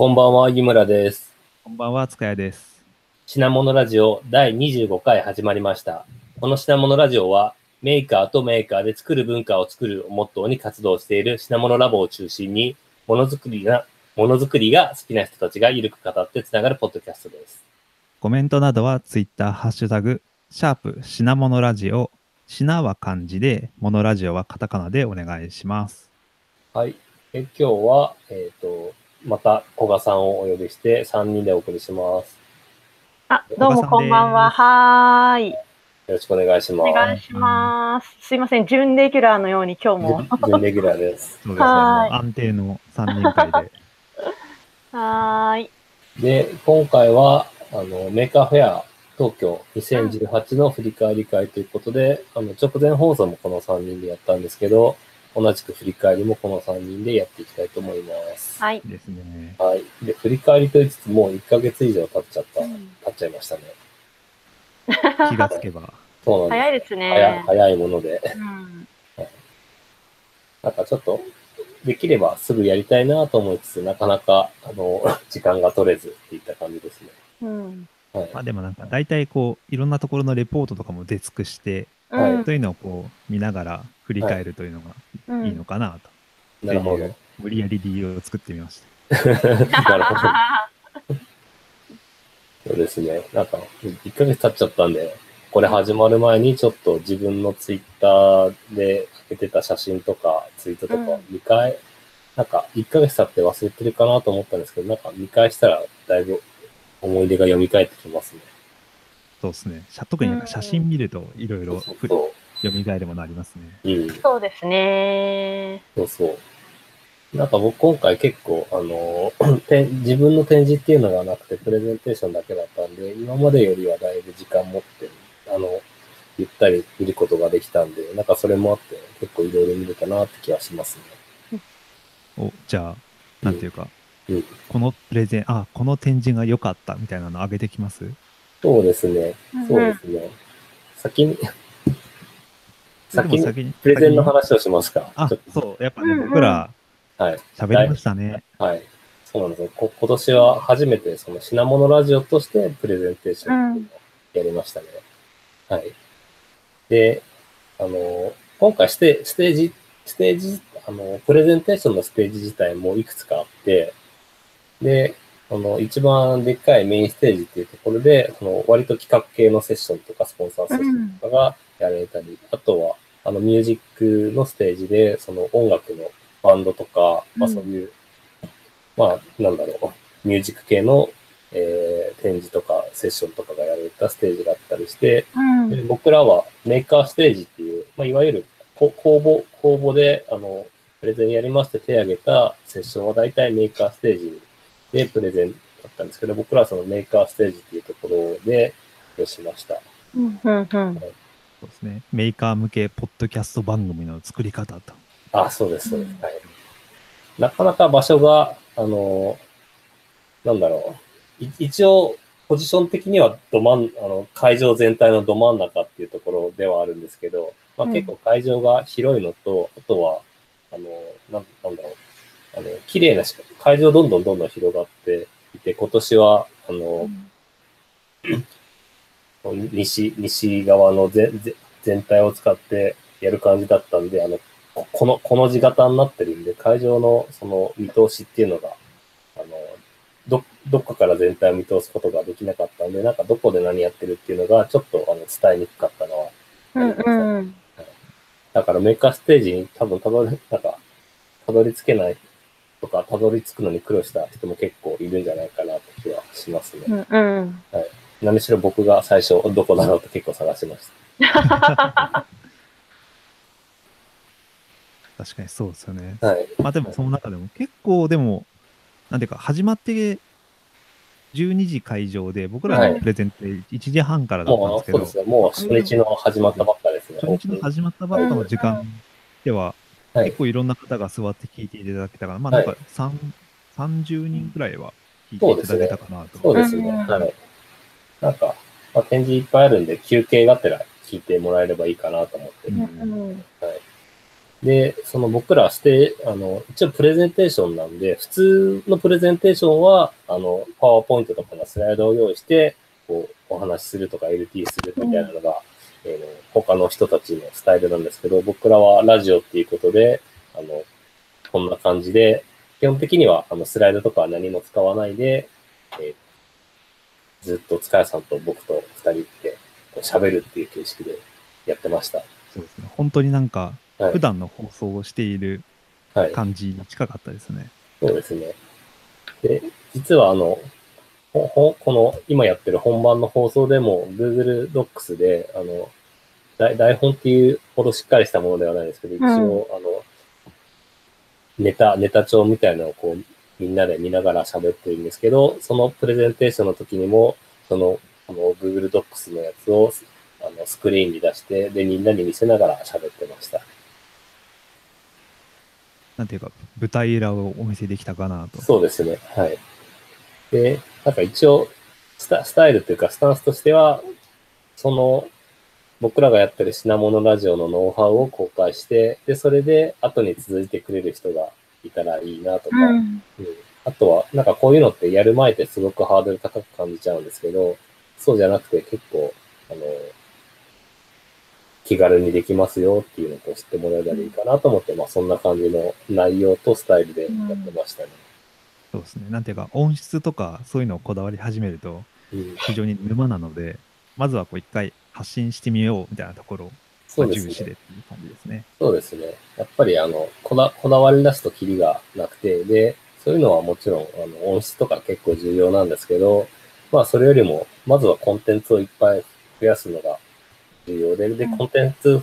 こんばんは、湯村です。こんばんは、塚谷です。品物ラジオ第25回始まりました。この品物ラジオは、メーカーとメーカーで作る文化を作るをモットーに活動している品物ラボを中心に、ものづくりが、ものづくりが好きな人たちがゆるく語ってつながるポッドキャストです。コメントなどはツイッター、ハッシュタグ、シャープ、品物ラジオ、品は漢字で、モノラジオはカタカナでお願いします。はい。え今日は、えっ、と、また古賀さんをお呼びして3人でお送りします。あ、どうもこんばんは。はーい。よろしくお願いしおます。願いします。すいません、準レギュラーのように今日も。準準レギュラーです。そうです安定の3人会で。はーい。で、今回は、あの、メーカーフェア東京2018の振り返り会ということで、あの、直前放送もこの3人でやったんですけど、同じく振り返りもこの3人でやっていきたいと思います。はい。ですね。はい。で、振り返りと言いつつもう1ヶ月以上経っちゃった、うん経っちゃいましたね。気がつけば。そうなんです。早いです早いね。早いもので、うん。なんかちょっと、できればすぐやりたいなと思いつつ、なかなか、あの、時間が取れずっていった感じですね。うん。はい。まあでもなんか大体こう、いろんなところのレポートとかも出尽くして、はいうんそういうのをこう、見ながら振り返るというのがいいのかなと。なるほど。っていう無理やり理由を作ってみました。なるほど。そうですね。なんか、1ヶ月経っちゃったんで、これ始まる前にちょっと自分のツイッターで上げてた写真とかツイートとかうん見返、なんか1ヶ月経って忘れてるかなと思ったんですけど、なんか見返したらだいぶ思い出が蘇ってきますね。そうですね。写特になんか写真見るといろいろそうふそ蘇りもなりますね。う。うん。そうですね。そうそう。なんか僕今回結構、あの、て自分の展示っていうのがなくてプレゼンテーションだけだったんで、今までよりはだいぶ時間持って、あの、ゆったり見ることができたんで、なんかそれもあって結構いろいろ見れたなって気がしますね。お、じゃあ、なんていうか、うん。このプレゼン、あ、この展示が良かったみたいなの上げてきます？そうですね。そうですね。先に、先に先にプレゼンの話をしますか。あそう、やっぱね、うんうん僕らはい。喋りましたね。はい。そうなんですよ。こ今年は初めてその品物ラジオとしてプレゼンテーションをやりましたね。はい。で、あの、今回ステステージ、ステージ、あの、プレゼンテーションのステージ自体もいくつかあって、で、あの、一番でっかいメインステージっていうところで、その割と企画系のセッションとかスポンサーセッションとかがやられたり、あとは、あの、ミュージックのステージで、その音楽のバンドとか、まあうんそういう、まあ、なんだろう、ミュージック系の、えー展示とかセッションとかがやられたステージがあったりして、うん。で僕らはメーカーステージっていう、まあ、いわゆるこ公募、公募で、あの、プレゼンやりますって手を挙げたセッションは大体メーカーステージでプレゼンだったんですけど、僕らはそのメーカーステージっていうところで、よしました。うん。うん。うん。そうですね。メーカー向けポッドキャスト番組の作り方と。あ、そうです、そうです。うんはい。なかなか場所が、あの、なんだろう。い一応、ポジション的にはど真ん、あの、会場全体のど真ん中っていうところではあるんですけど、まあ、うん結構会場が広いのと、あとは、あの、なんなんだろう。あの、綺麗なし、会場どんどんどんどん広がっていて、今年は、あの、西、西側の全全全体を使ってやる感じだったんで、あの、ここの、この字型になってるんで、会場のその見通しっていうのが、あの、ど、どっかから全体を見通すことができなかったんで、なんかどこで何やってるっていうのが、ちょっとあの伝えにくかったのは、うん。うん。だからメーカーステージに多分たどり、なんか、たどり着けないとか、たどり着くのに苦労した人も結構いるんじゃないかなって気はしますね。うん。うん。何しろ僕が最初どこだろうと結構探しました。確かにそうですよね。はい。まあでもその中でも結構でも、なんていうか始まって12時会場で僕らのプレゼンって1時半からだったんですけど、もうそうですね。もう初日の始まったばっかですね。初日の始まったばっかの時間では、はい結構いろんな方が座って聞いていただけたから、まあなんか3 30人くらいは聞いていただけたかなと。そうですね。うんはい。なんか、まあ、展示いっぱいあるんで、休憩がてら聞いてもらえればいいかなと思って。はい。で、その僕らして、あの、一応プレゼンテーションなんで、普通のプレゼンテーションは、あの、パワーポイントとかのスライドを用意して、こう、お話しするとか LT するみたいなのが、うん、えー、他の人たちのスタイルなんですけど、僕らはラジオっていうことで、あの、こんな感じで、基本的には、あの、スライドとかは何も使わないで、えー、ずっと塚谷さんと僕と二人で喋るっていう形式でやってました。そうですね。本当になんか、普段の放送をしている感じに近かったですね。はい、そうですね。で、実はあの、この今やってる本番の放送でも Google Docs で、あの、台本っていうほどしっかりしたものではないですけど、一応、うん、あの、ネタ、ネタ帳みたいなのをこう、みんなで見ながら喋ってるんですけど、そのプレゼンテーションの時にも、その、あの、Google Docs のやつを、あの、スクリーンに出して、で、みんなに見せながら喋ってました。なんていうか、舞台裏をお見せできたかなと。そうですね。はい。で、なんか一応スタ、スタイルというか、スタンスとしては、その、僕らがやってる品物ラジオのノウハウを公開して、で、それで後に続いてくれる人がいたらいいなとか、うん、うん、あとは、なんかこういうのってやる前ってすごくハードル高く感じちゃうんですけど、そうじゃなくて結構、あの、気軽にできますよっていうのを知ってもらえたらいいかなと思って、まあそんな感じの内容とスタイルでやってましたね。うん、そうですね。なんていうか、音質とかそういうのをこだわり始めると、非常に沼なので、うん、まずはこう一回発信してみようみたいなところを重視でっていう感じですね。そうですね。やっぱりあの、こだこだわり出すとキリがなくて、で、そういうのはもちろんあの音質とか結構重要なんですけど、まあそれよりも、まずはコンテンツをいっぱい増やすのが重要で、で、コンテンツ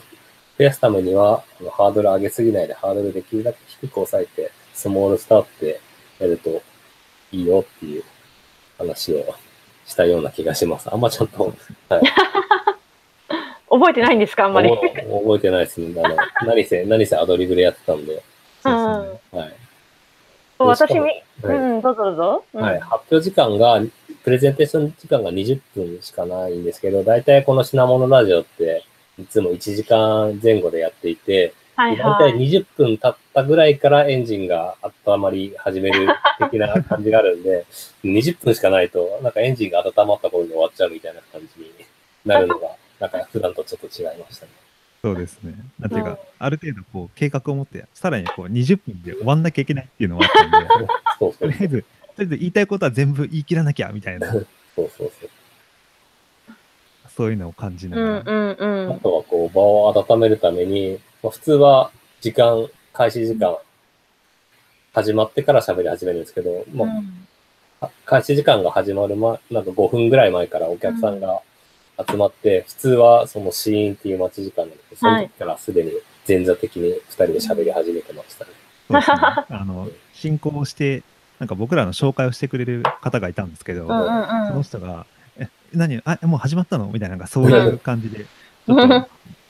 増やすためには、ハードル上げすぎないで、ハードルできるだけ低く抑えて、スモールスタートでやるといいよっていう話をしたような気がします。あんまちゃんと、はい。覚えてないんですかあんまり？覚えてないですね。あの、何せ、何せアドリブでやってたんで。そうですね。はい。私み、うん、どうぞどうぞ。はい。発表時間がプレゼンテーション時間が20分しかないんですけど、大体この品物ラジオって、いつも1時間前後でやっていて、はいはい、大体20分経ったぐらいからエンジンが温まり始める 的な感じがあるんで、20分しかないと、なんかエンジンが温まった頃に終わっちゃうみたいな感じになるのが、なんか普段とちょっと違いましたね。そうですね。なんていうか、ある程度こう計画を持って、さらにこう20分で終わんなきゃいけないっていうのはあったんで、そうそうとりあえずとりあえず言いたいことは全部言い切らなきゃみたいな。そうそうそう。そういうのを感じながら。うんうんうん、あとはこう場を温めるために、まあ、普通は時間、開始時間、始まってから喋り始めるんですけど、もう、うん、開始時間が始まる前、なんか5分ぐらい前からお客さんが集まって、うん、普通はそのシーンっていう待ち時間なんで、その時からすでに前座的に2人で喋り始めてましたね。あの、進行してなんか僕らの紹介をしてくれる方がいたんですけど、うんうんうん、その人が、え、何あ、もう始まったのみたいな、なんかそういう感じで、ちょっと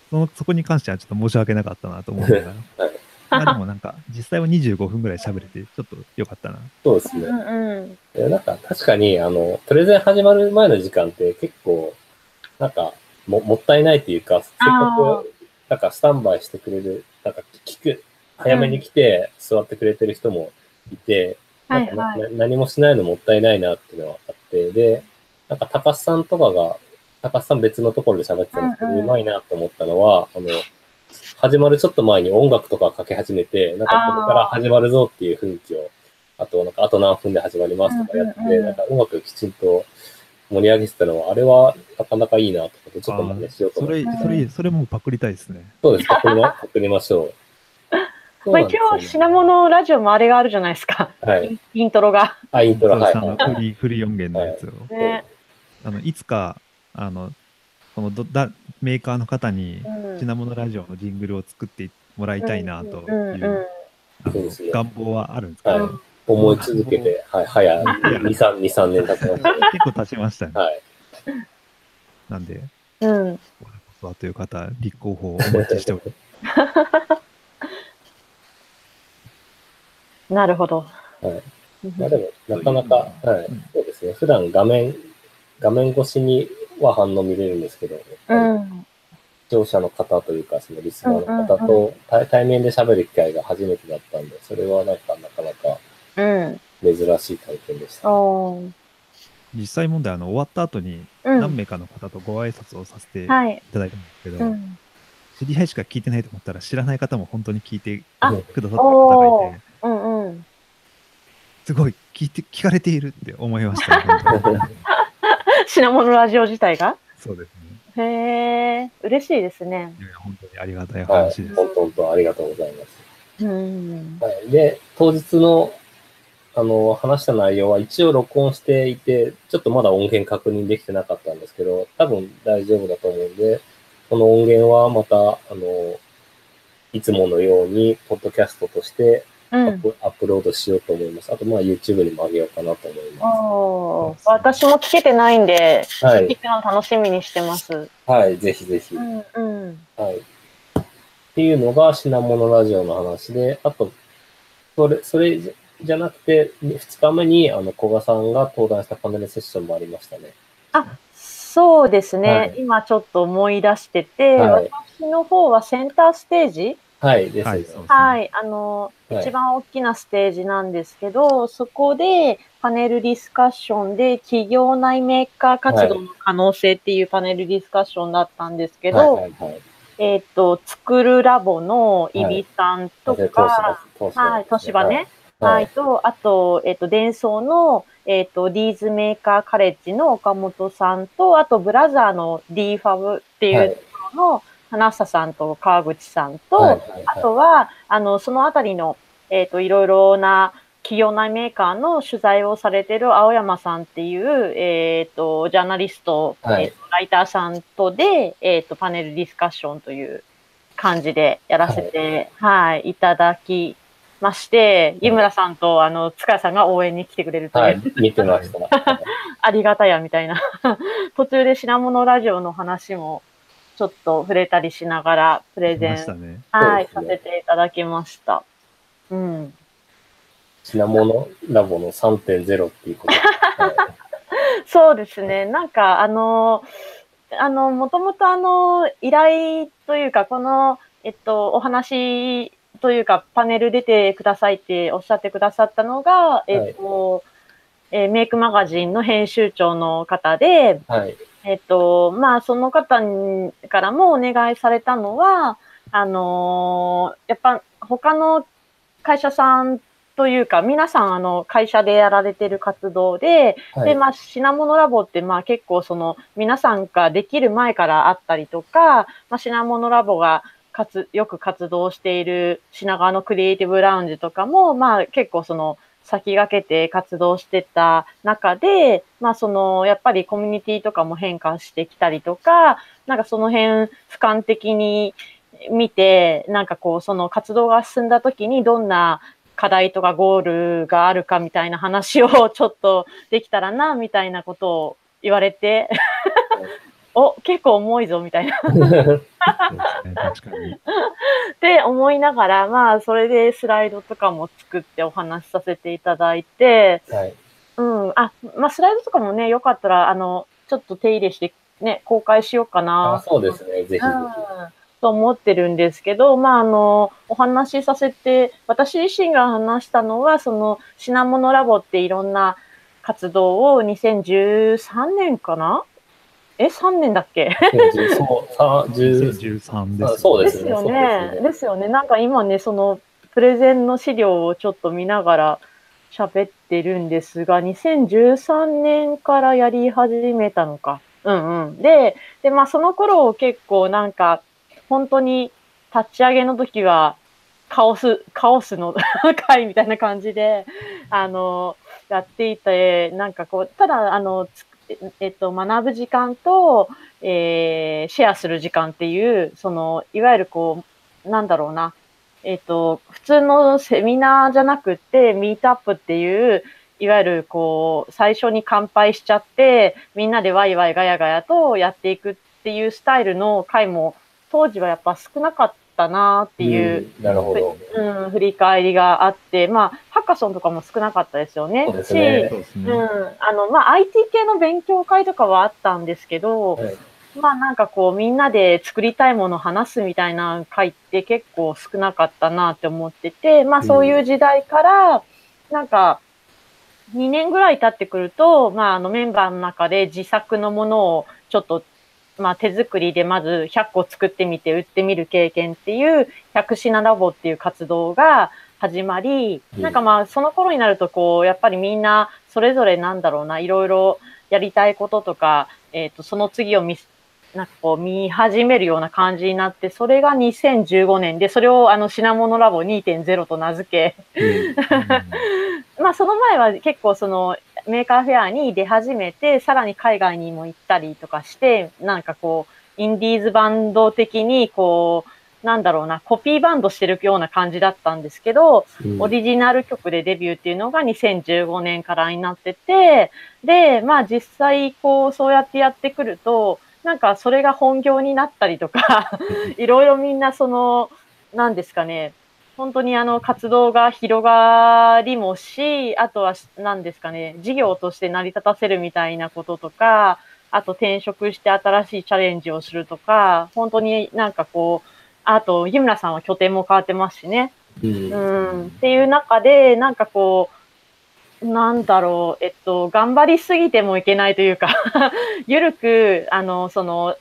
その、そこに関してはちょっと申し訳なかったなと思うながら。まあでもなんか、実際は25分ぐらい喋れて、ちょっと良かったな。そうですね。うんうん、なんか確かに、あの、プレゼン始まる前の時間って結構、なんかも、もったいないっていうか、せっかく、なんかスタンバイしてくれる、なんか聞く、早めに来て座ってくれてる人もいて、なんか、はいはい、何もしないのもったいないなっていうのはあって、で、なんか高須さんとかが、高須さん別のところで喋ってたんですけど、うまいなと思ったのは、あの、始まるちょっと前に音楽とかかけ始めて、なんかここから始まるぞっていう雰囲気を、あと、なんかあと何分で始まりますとかやって、うんうんうん、なんか音楽きちんと盛り上げてたのは、あれはなかなかいいなと思って、ちょっと真似しようと思って。それ、それ、それもパクりたいですね。そうです、パクりま、パクりましょう。まあ、一応、品物ラジオもあれがあるじゃないですか。はい。イントロが。あ、イントロ、はい。フリー、フリー音源のやつを。ね、あの、いつか、あの、このどだメーカーの方に品物ラジオのジングルを作ってもらいたいなという願望はあるんですけど、はい、思い続けて、はい、早2、3、2、3年経ちました、ね。結構経ちましたね。はい。なんで、うん。こという方、立候補をお待ちしております。なるほど。はい。まあでも、なかなか、はい、そうですね。普段画面、画面越しには反応見れるんですけど、うん。聴者の方というか、そのリスナーの方と対面で喋る機会が初めてだったんで、それはなんかなかなか珍しい体験でした、ね、実際問題、あの、終わった後に何名かの方とご挨拶をさせてい。ただいたんですけど、はいうん、知り合いしか聞いてないと思ったら知らない方も本当に聞いてくださった方がいて、うんうん、すごい聞いて、聞かれているって思いました、ね、品物ラジオ自体が？そうですね。へえ、嬉しいですね。いや本当にありがたい話です。はい、本当ありがとうございます。うん、はい、で、当日のあの、話した内容は一応録音していて、ちょっとまだ音源確認できてなかったんですけど、多分大丈夫だと思うんで、この音源はまた、あの、いつものように、ポッドキャストとしてアップうん、アップロードしようと思います。あと、まあ、YouTube にも上げようかなと思います。私も聞けてないんで、はい、聞くの楽しみにしてます。はい、ぜひぜひ。うんうん、はい。っていうのが、品物ラジオの話で、あと、それ、それじゃなくて、2日目に、あの、古賀さんが登壇したパネルセッションもありましたね。あ、そうですね。はい、今ちょっと思い出してて、はい、私の方はセンターステージ？はい、です、はい、はい。あの、一番大きなステージなんですけど、そこでパネルディスカッションで企業内メーカー活動の可能性っていうパネルディスカッションだったんですけど、はいはいはい。えっ、と、作るラボのイビさんとか、はい、東芝ね。はい、と、あと、えっ、と、伝送の、えっ、と、リーズメーカーカレッジの岡本さんと、あと、ブラザーの D ファブっていうところの、花房さんと川口さんと、あとは、あの、そのあたりの、えっ、と、いろいろな企業内メーカーの取材をされてる青山さんっていう、えっ、と、ジャーナリスト、はい、えーと、ライターさんとで、えっ、と、パネルディスカッションという感じでやらせて、はい、はい、いただきまして、湯村さんと、あの、塚谷さんが応援に来てくれるという。はい、見てました。ありがたや、みたいな。途中で品物ラジオの話も、ちょっと触れたりしながら、プレゼン、ね、はい、ね、させていただきました。うん。品物ラボの3.0っていうこと、そうですね。なんか、あの、あの、もともとあの、依頼というか、この、えっと、お話というか、パネル出てくださいっておっしゃってくださったのが、えっと、えー、メイクマガジンの編集長の方で、はい、えっと、まあ、その方からもお願いされたのは、あのー、やっぱ他の会社さんというか、皆さん、あの、会社でやられてる活動で、はい、で、まあ、品物ラボって、まあ、結構、その、皆さんができる前からあったりとか、まあ、品物ラボが、活、よく活動している品川のクリエイティブラウンジとかも、まあ結構その先駆けて活動してた中で、まあそのやっぱりコミュニティとかも変化してきたりとか、なんかその辺俯瞰的に見て、なんかこうその活動が進んだ時にどんな課題とかゴールがあるかみたいな話をちょっとできたらな、みたいなことを言われて。お、結構重いぞ、みたいな。確かに。って思いながら、まあ、それでスライドとかも作ってお話しさせていただいて、はい。うん。あ、まあ、スライドとかもね、よかったら、あの、ちょっと手入れして、ね、公開しようかな。あそうですね、ぜひぜひ。と思ってるんですけど、まあ、あの、お話しさせて、私自身が話したのは、その、品物ラボっていろんな活動を2013年かなえ、3年だっけ？そう、2013です。そうですよね。ですよね。なんか今ね、その、プレゼンの資料をちょっと見ながら喋ってるんですが、2013年からやり始めたのか。うんうん。で、で、まあその頃結構なんか、本当に立ち上げの時は、カオス、カオスの 会みたいな感じで、あの、やっていて、なんかこう、ただ、あの、えっと、学ぶ時間と、えー、シェアする時間っていう、その、いわゆるこう、なんだろうな、えっと、普通のセミナーじゃなくて、ミートアップっていう、いわゆるこう、最初に乾杯しちゃって、みんなでワイワイガヤガヤとやっていくっていうスタイルの回も、当時はやっぱ少なかっったなっていう、うん、なるほど。うん、振り返りがあって、まあ、カソンとかも少なかったですよね。そうですね。うん。あの、まあ、IT 系の勉強会とかはあったんですけど、はい、まあなんかこうみんなで作りたいものを話すみたいな回って結構少なかったなって思ってて、まあそういう時代から、なんか2年ぐらい経ってくると、まああのメンバーの中で自作のものをちょっとまあ手作りでまず100個作ってみて売ってみる経験っていう100品ラボっていう活動が始まり、なんかまあその頃になるとこう、やっぱりみんなそれぞれなんだろうな、いろいろやりたいこととか、えっ、ー、と、その次を見、なんかこう見始めるような感じになって、それが2015年で、それをあの品モノラボ2.0と名付け、まあその前は結構そのメーカーフェアに出始めて、さらに海外にも行ったりとかして、なんかこう、インディーズバンド的にこう、なんだろうな、コピーバンドしてるような感じだったんですけど、うん、オリジナル曲でデビューっていうのが2015年からになってて、で、まあ実際こう、そうやってやってくると、なんかそれが本業になったりとかいろいろみんなその、なんですかね、本当にあの活動が広がりもし、あとは何ですかね、事業として成り立たせるみたいなこととか、あと転職して新しいチャレンジをするとか、本当になんかこう、あと、日村さんは拠点も変わってますしね。うん、うんっていう中で、なんかこう、なんだろう、えっと、頑張りすぎてもいけないというか ゆるく、あの、その、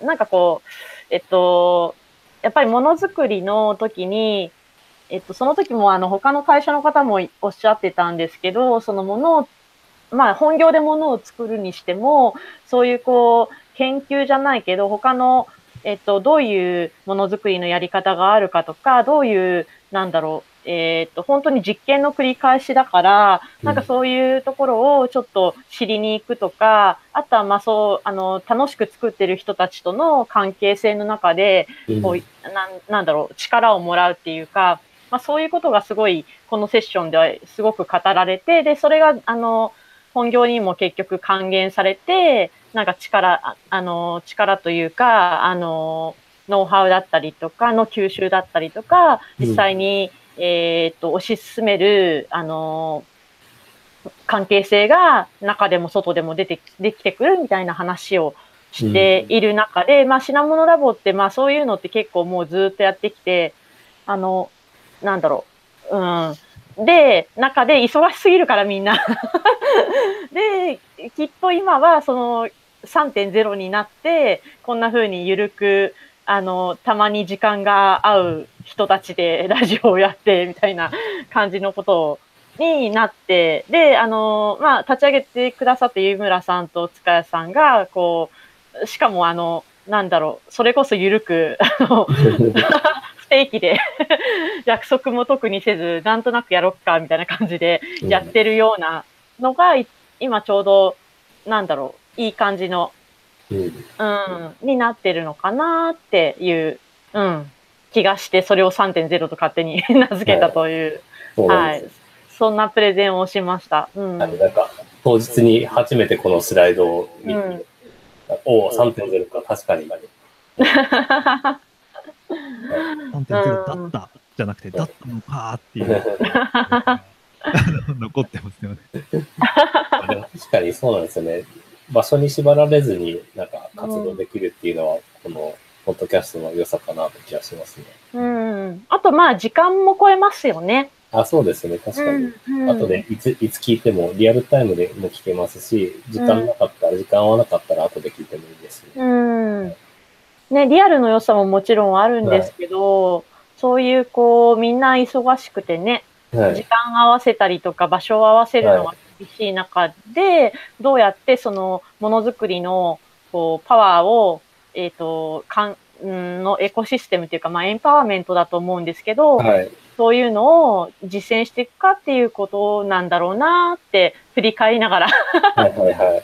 なんかこう、えっと、やっぱりものづくりの時に、えっと、その時もあの、他の会社の方もおっしゃってたんですけど、そのものを、まあ、本業でものを作るにしても、そういうこう、研究じゃないけど、他のえっと、どういうものづくりのやり方があるかとか、どういう、なんだろう、えっと、本当に実験の繰り返しだから、なんかそういうところをちょっと知りに行くとか、あとはまあそう、あの、楽しく作ってる人たちとの関係性の中で、こう、なんなんだろう、力をもらうっていうか、まあそういうことがすごい、このセッションではすごく語られて、で、それが、あの、本業にも結局還元されて、なんか力、あの、力というか、あの、ノウハウだったりとかの吸収だったりとか、実際に、うん、えっと、推し進める、あの、関係性が中でも外でも出て、できてくるみたいな話をしている中で、うん、まあ品物ラボって、まあそういうのって結構もうずっとやってきて、あの、なんだろう、うん、で、中で忙しすぎるからみんな。で、きっと今はその3.0になって、こんな風にゆるく、あの、たまに時間が合う人たちで ラジオをやって、みたいな感じのことになって、で、あの、まあ、立ち上げてくださって湯村さんと塚谷さんが、こう、しかもあの、なんだろう、それこそゆるく、あの、定期で 約束も特にせず、なんとなくやろっか、みたいな感じでやってるようなのが、今ちょうど、なんだろう、いい感じの、うん、になってるのかなっていう、うん、気がして、それを3.0と勝手に 名付けたという、はい、そんなプレゼンをしました。うん、なんか、当日に初めてこのスライドを見て、うん、おお、3.0か、確かに。3.0だった。じゃなくて、だったのかっていう。残ってますよね。確かにそうなんですよね。場所に縛られずになんか活動できるっていうのは、このポッドキャストの良さかなと気がしますね。うん。あとまあ時間も超えますよね。あ、そうですね。確かに。うんうん、あとでいつ、いつ聞いてもリアルタイムでも聞けますし、時間なかったら、うん、時間合わなかったら後で聞いてもいいですね。うん。ね、リアルの良さももちろんあるんですけど、はい、そういうこう、みんな忙しくてね、はい、時間合わせたりとか場所を合わせるのが厳しい中で、はい、どうやってそのものづくりのこうパワーを、えっ、ー、と、かん、のエコシステムというか、まあ、エンパワーメントだと思うんですけど、はい、そういうのを実践していくかっていうことなんだろうなって振り返りながらはいはい、は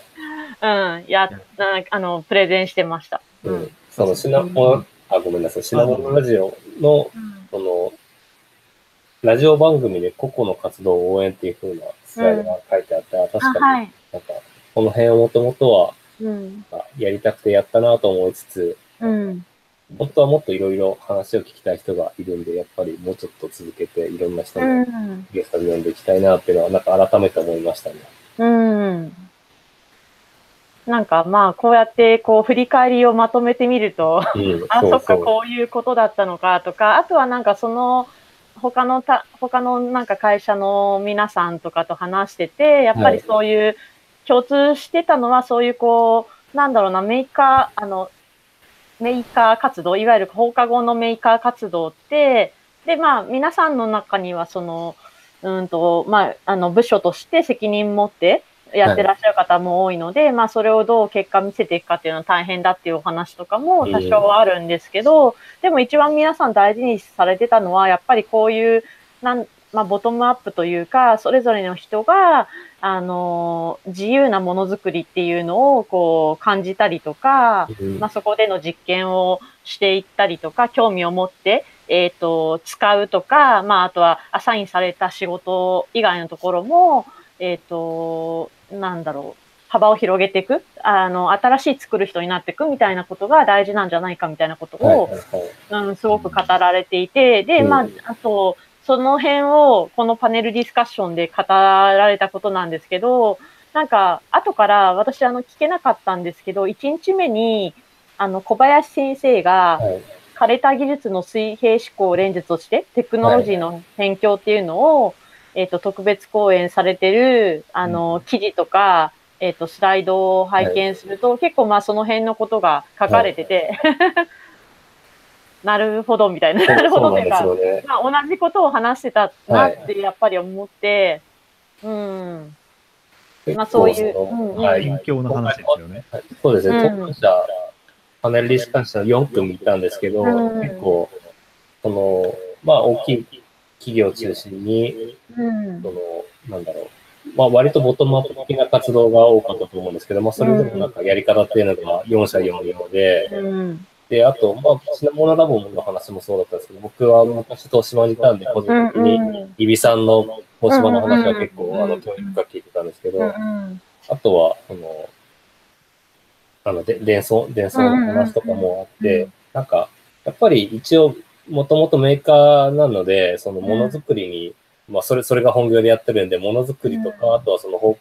い、うん、や、あの、プレゼンしてました。うん、うんそのシナモあ、ごめんなさい、シナモンラジオの、その、ラジオ番組で個々の活動を応援っていうふうなスライドが書いてあって、確かに、なんか、この辺をもともとは、やりたくてやったなと思いつつ、うん、本当はもっといろいろ話を聞きたい人がいるんで、やっぱりもうちょっと続けていろんな人のゲストに呼んでいきたいなっていうのは、なんか改めて思いましたね。うん。なんかまあ、こうやってこう振り返りをまとめてみると、うん、あ、そっか、こういうことだったのかとか、あとはなんかその、他のた、他のなんか会社の皆さんとかと話してて、やっぱりそういう、共通してたのはそういうこう、なんだろうな、メーカー、あの、メーカー活動、いわゆる放課後のメーカー活動って、で、まあ、皆さんの中には、その、うんと、まあ、あの、部署として責任持って、やってらっしゃる方も多いので、はい、まあそれをどう結果見せていくかっていうのは大変だっていうお話とかも多少はあるんですけど、でも一番皆さん大事にされてたのは、やっぱりこういう、なん、まあボトムアップというか、それぞれの人が、あの、自由なものづくりっていうのをこう感じたりとか、まあそこでの実験をしていったりとか、興味を持って、えっ、ー、と、使うとか、まああとはアサインされた仕事以外のところも、えっ、ー、と、なんだろう、幅を広げていく、あの、新しい作る人になっていくみたいなことが大事なんじゃないかみたいなことを、うん、すごく語られていて、で、まあ、あと、その辺をこのパネルディスカッションで語られたことなんですけど、なんか、後から私あの聞けなかったんですけど、1日目に、あの、小林先生が、枯れた技術の水平思考を連術として、テクノロジーの辺境っていうのを、えっ、ー、と、特別講演されてる、あの、記事とか、えっ、ー、と、スライドを拝見すると、はい、結構まあその辺のことが書かれてて、はい、なるほどみたいな、なるほどっていうか、ね、まあ同じことを話してたなってやっぱり思って、はい、うん。まあそういう、うん、はい、勉強の話ですよね。そうですね、当社、パネルディスカッション4組いたんですけど、うん、結構、その、まあ大きい企業を中心に、うん、その、なんだろう。まあ割とボトムアップ的な活動が多かったと思うんですけど、まあそれでもなんかやり方っていうのが4社4業で、うん、で、あと、まあ、シナモナラボの話もそうだったんですけど、僕は昔東島にいたんで、個人的に、イビさんの東島の話は結構、あの、教育が聞いてたんですけど、あとは、その、あの、で、伝送、伝送の話とかもあって、なんか、やっぱり一応、もともとメーカーなので、そのものづくりに、うん、まあ、それ、それが本業でやってるんで、ものづくりとか、うん、あとはその、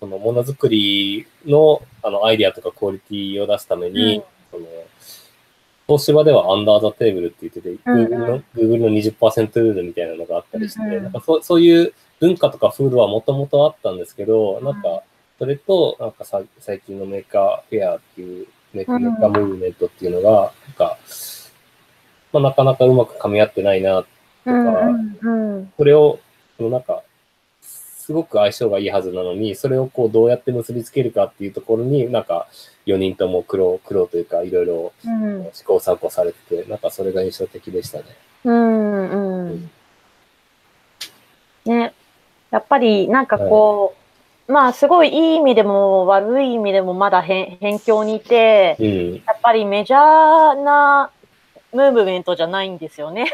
そのものづくりの、あの、アイディアとかクオリティを出すために、うん、その、東芝ではアンダーザテーブルって言ってて、うん、Google の Google の20%ルールみたいなのがあったりして、うん、なんかそそういう文化とか風土はもともとあったんですけど、なんか、それと、なんかさ最近のメーカーフェアっていうメーカームーブメントっていうのが、なんか、まあ、なかなかうまく噛み合ってないな、とか、うんうん、それを、なんか、すごく相性がいいはずなのに、それをこうどうやって結びつけるかっていうところに、なんか4人とも苦労、苦労というか、いろいろ試行錯誤されてて、なんかそれが印象的でしたね。うんうん。ね、やっぱりなんかこう、はい、まあすごいいい意味でも悪い意味でもまだ辺境にいて、うん、やっぱりメジャーなムーブメントじゃないんですよね。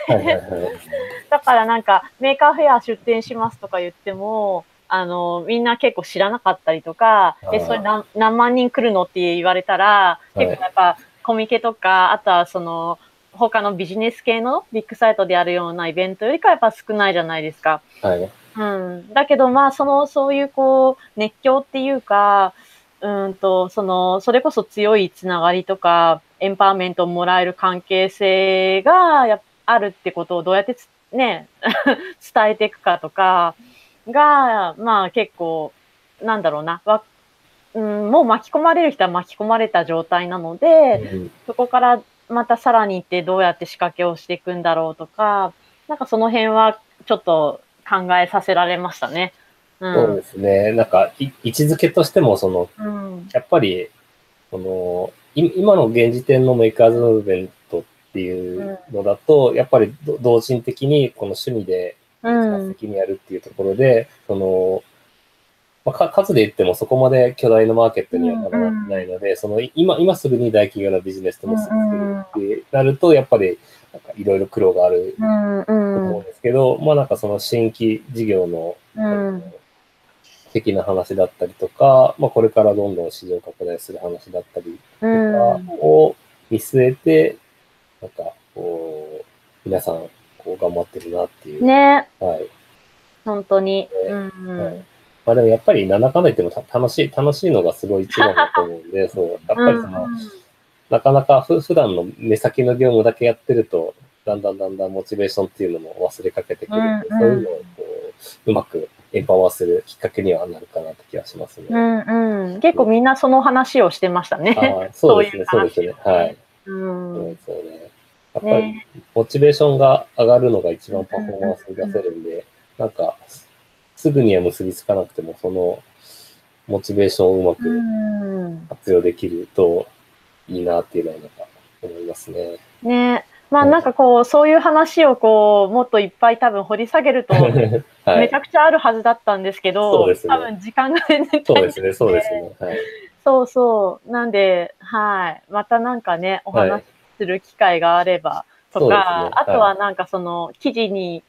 だからなんか、メーカーフェア出店しますとか言っても、あの、みんな結構知らなかったりとか、え、それ何何万人来るのって言われたら、結構やっぱコミケとか、あとはその、他のビジネス系のビッグサイトであるようなイベントよりかやっぱ少ないじゃないですか。はい。うん。だけどまあ、その、そういうこう、熱狂っていうか、うんと、その、それこそ強いつながりとか、エンパワーメントをもらえる関係性がやあるってことをどうやってね、伝えていくかとかが、まあ結構、なんだろうな、わうん、もう巻き込まれる人は巻き込まれた状態なので、うん、そこからまたさらに行ってどうやって仕掛けをしていくんだろうとか、なんかその辺はちょっと考えさせられましたね。うん、そうですね。なんか、位置づけとしても、その、うん、やっぱり、その、今の現時点のメーカーズムーブメントっていうのだと、やっぱり同人的にこの趣味で先にやるっていうところで、その、まあ、数で言ってもそこまで巨大なマーケットにはまだなってないので、その今、今すぐに大企業のビジネスと結びつけるってなると、やっぱりなんかいろいろ苦労があると思うんですけど、まあなんかその新規事業の、的な話だったりとか、まあ、これからどんどん市場拡大する話だったりとかを見据えて、なんか、こう、皆さん、こう、頑張ってるなっていう。ね。はい。本当に。うん、はい、まあでもやっぱりなんだかんだ言っても楽しい、楽しいのがすごい一番だと思うんで、そう、やっぱりその、なかなかふ普段の目先の業務だけやってると、だんだんだんだんモチベーションっていうのも忘れかけてくるんで、そういうのをこう、うまくエンパワーするきっかけにはなるかなって気がしますね。うんうん。結構みんなその話をしてましたね。あ そうですね、そうですね。はい。うん。そうね。やっぱり、モチベーションが上がるのが一番パフォーマンスに出せるんで、なんか、すぐには結びつかなくても、その、モチベーションをうまく活用できるといいなっていうのはなんか思いますね。ねまあなんかこう、そういう話をこう、もっといっぱい多分掘り下げると、めちゃくちゃあるはずだったんですけど、そうですね、多分時間が全然そうですね、そうですね。はい、そうそう。なんで、はい。またなんかね、お話しする機会があればとか、はいね、あとはなんかその記事に、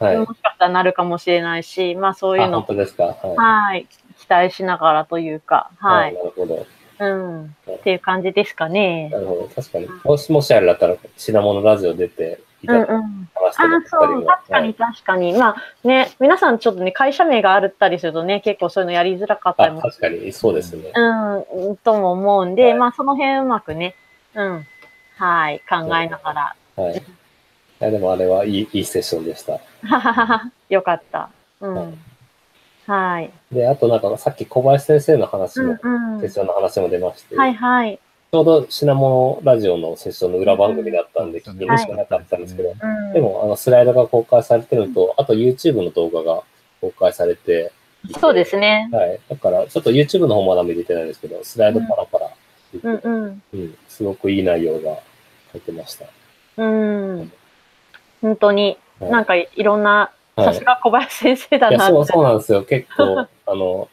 もしかしたらなるかもしれないし、まあそういうの、本当ですか？はい、はい。期待しながらというか、はい。なるほど。うん。っていう感じですかね。なるほど。確かに。もしもしあれだったら、品物ラジオ出ていただ、うんうん、あ、そう、確かに確かに。まあね、皆さんちょっとね、会社名があるったりするとね、結構そういうのやりづらかったりも。確かに、そうですね。うん、とも思うんで、はい、まあその辺うまくね、うん。はい、考えながら。はい。いや、でもあれはいい、いいセッションでした。よかった。うん。はいはい。で、あとなんかさっき小林先生の話も、うんうん、セッションの話も出まして、はいはい。ちょうど品物ラジオのセッションの裏番組だったんで、聞きにしかなかったんですけど、はい、でもあのスライドが公開されてるのと、あと YouTube の動画が公開されてそうですね。はい。だから、ちょっと YouTube の方まだ見れてないんですけど、スライドパラパラうん、うんうん、すごくいい内容が書いてました。うん。本当に、なんかいろんなさすが小林先生だなそうそうなんですよ。結構、あの、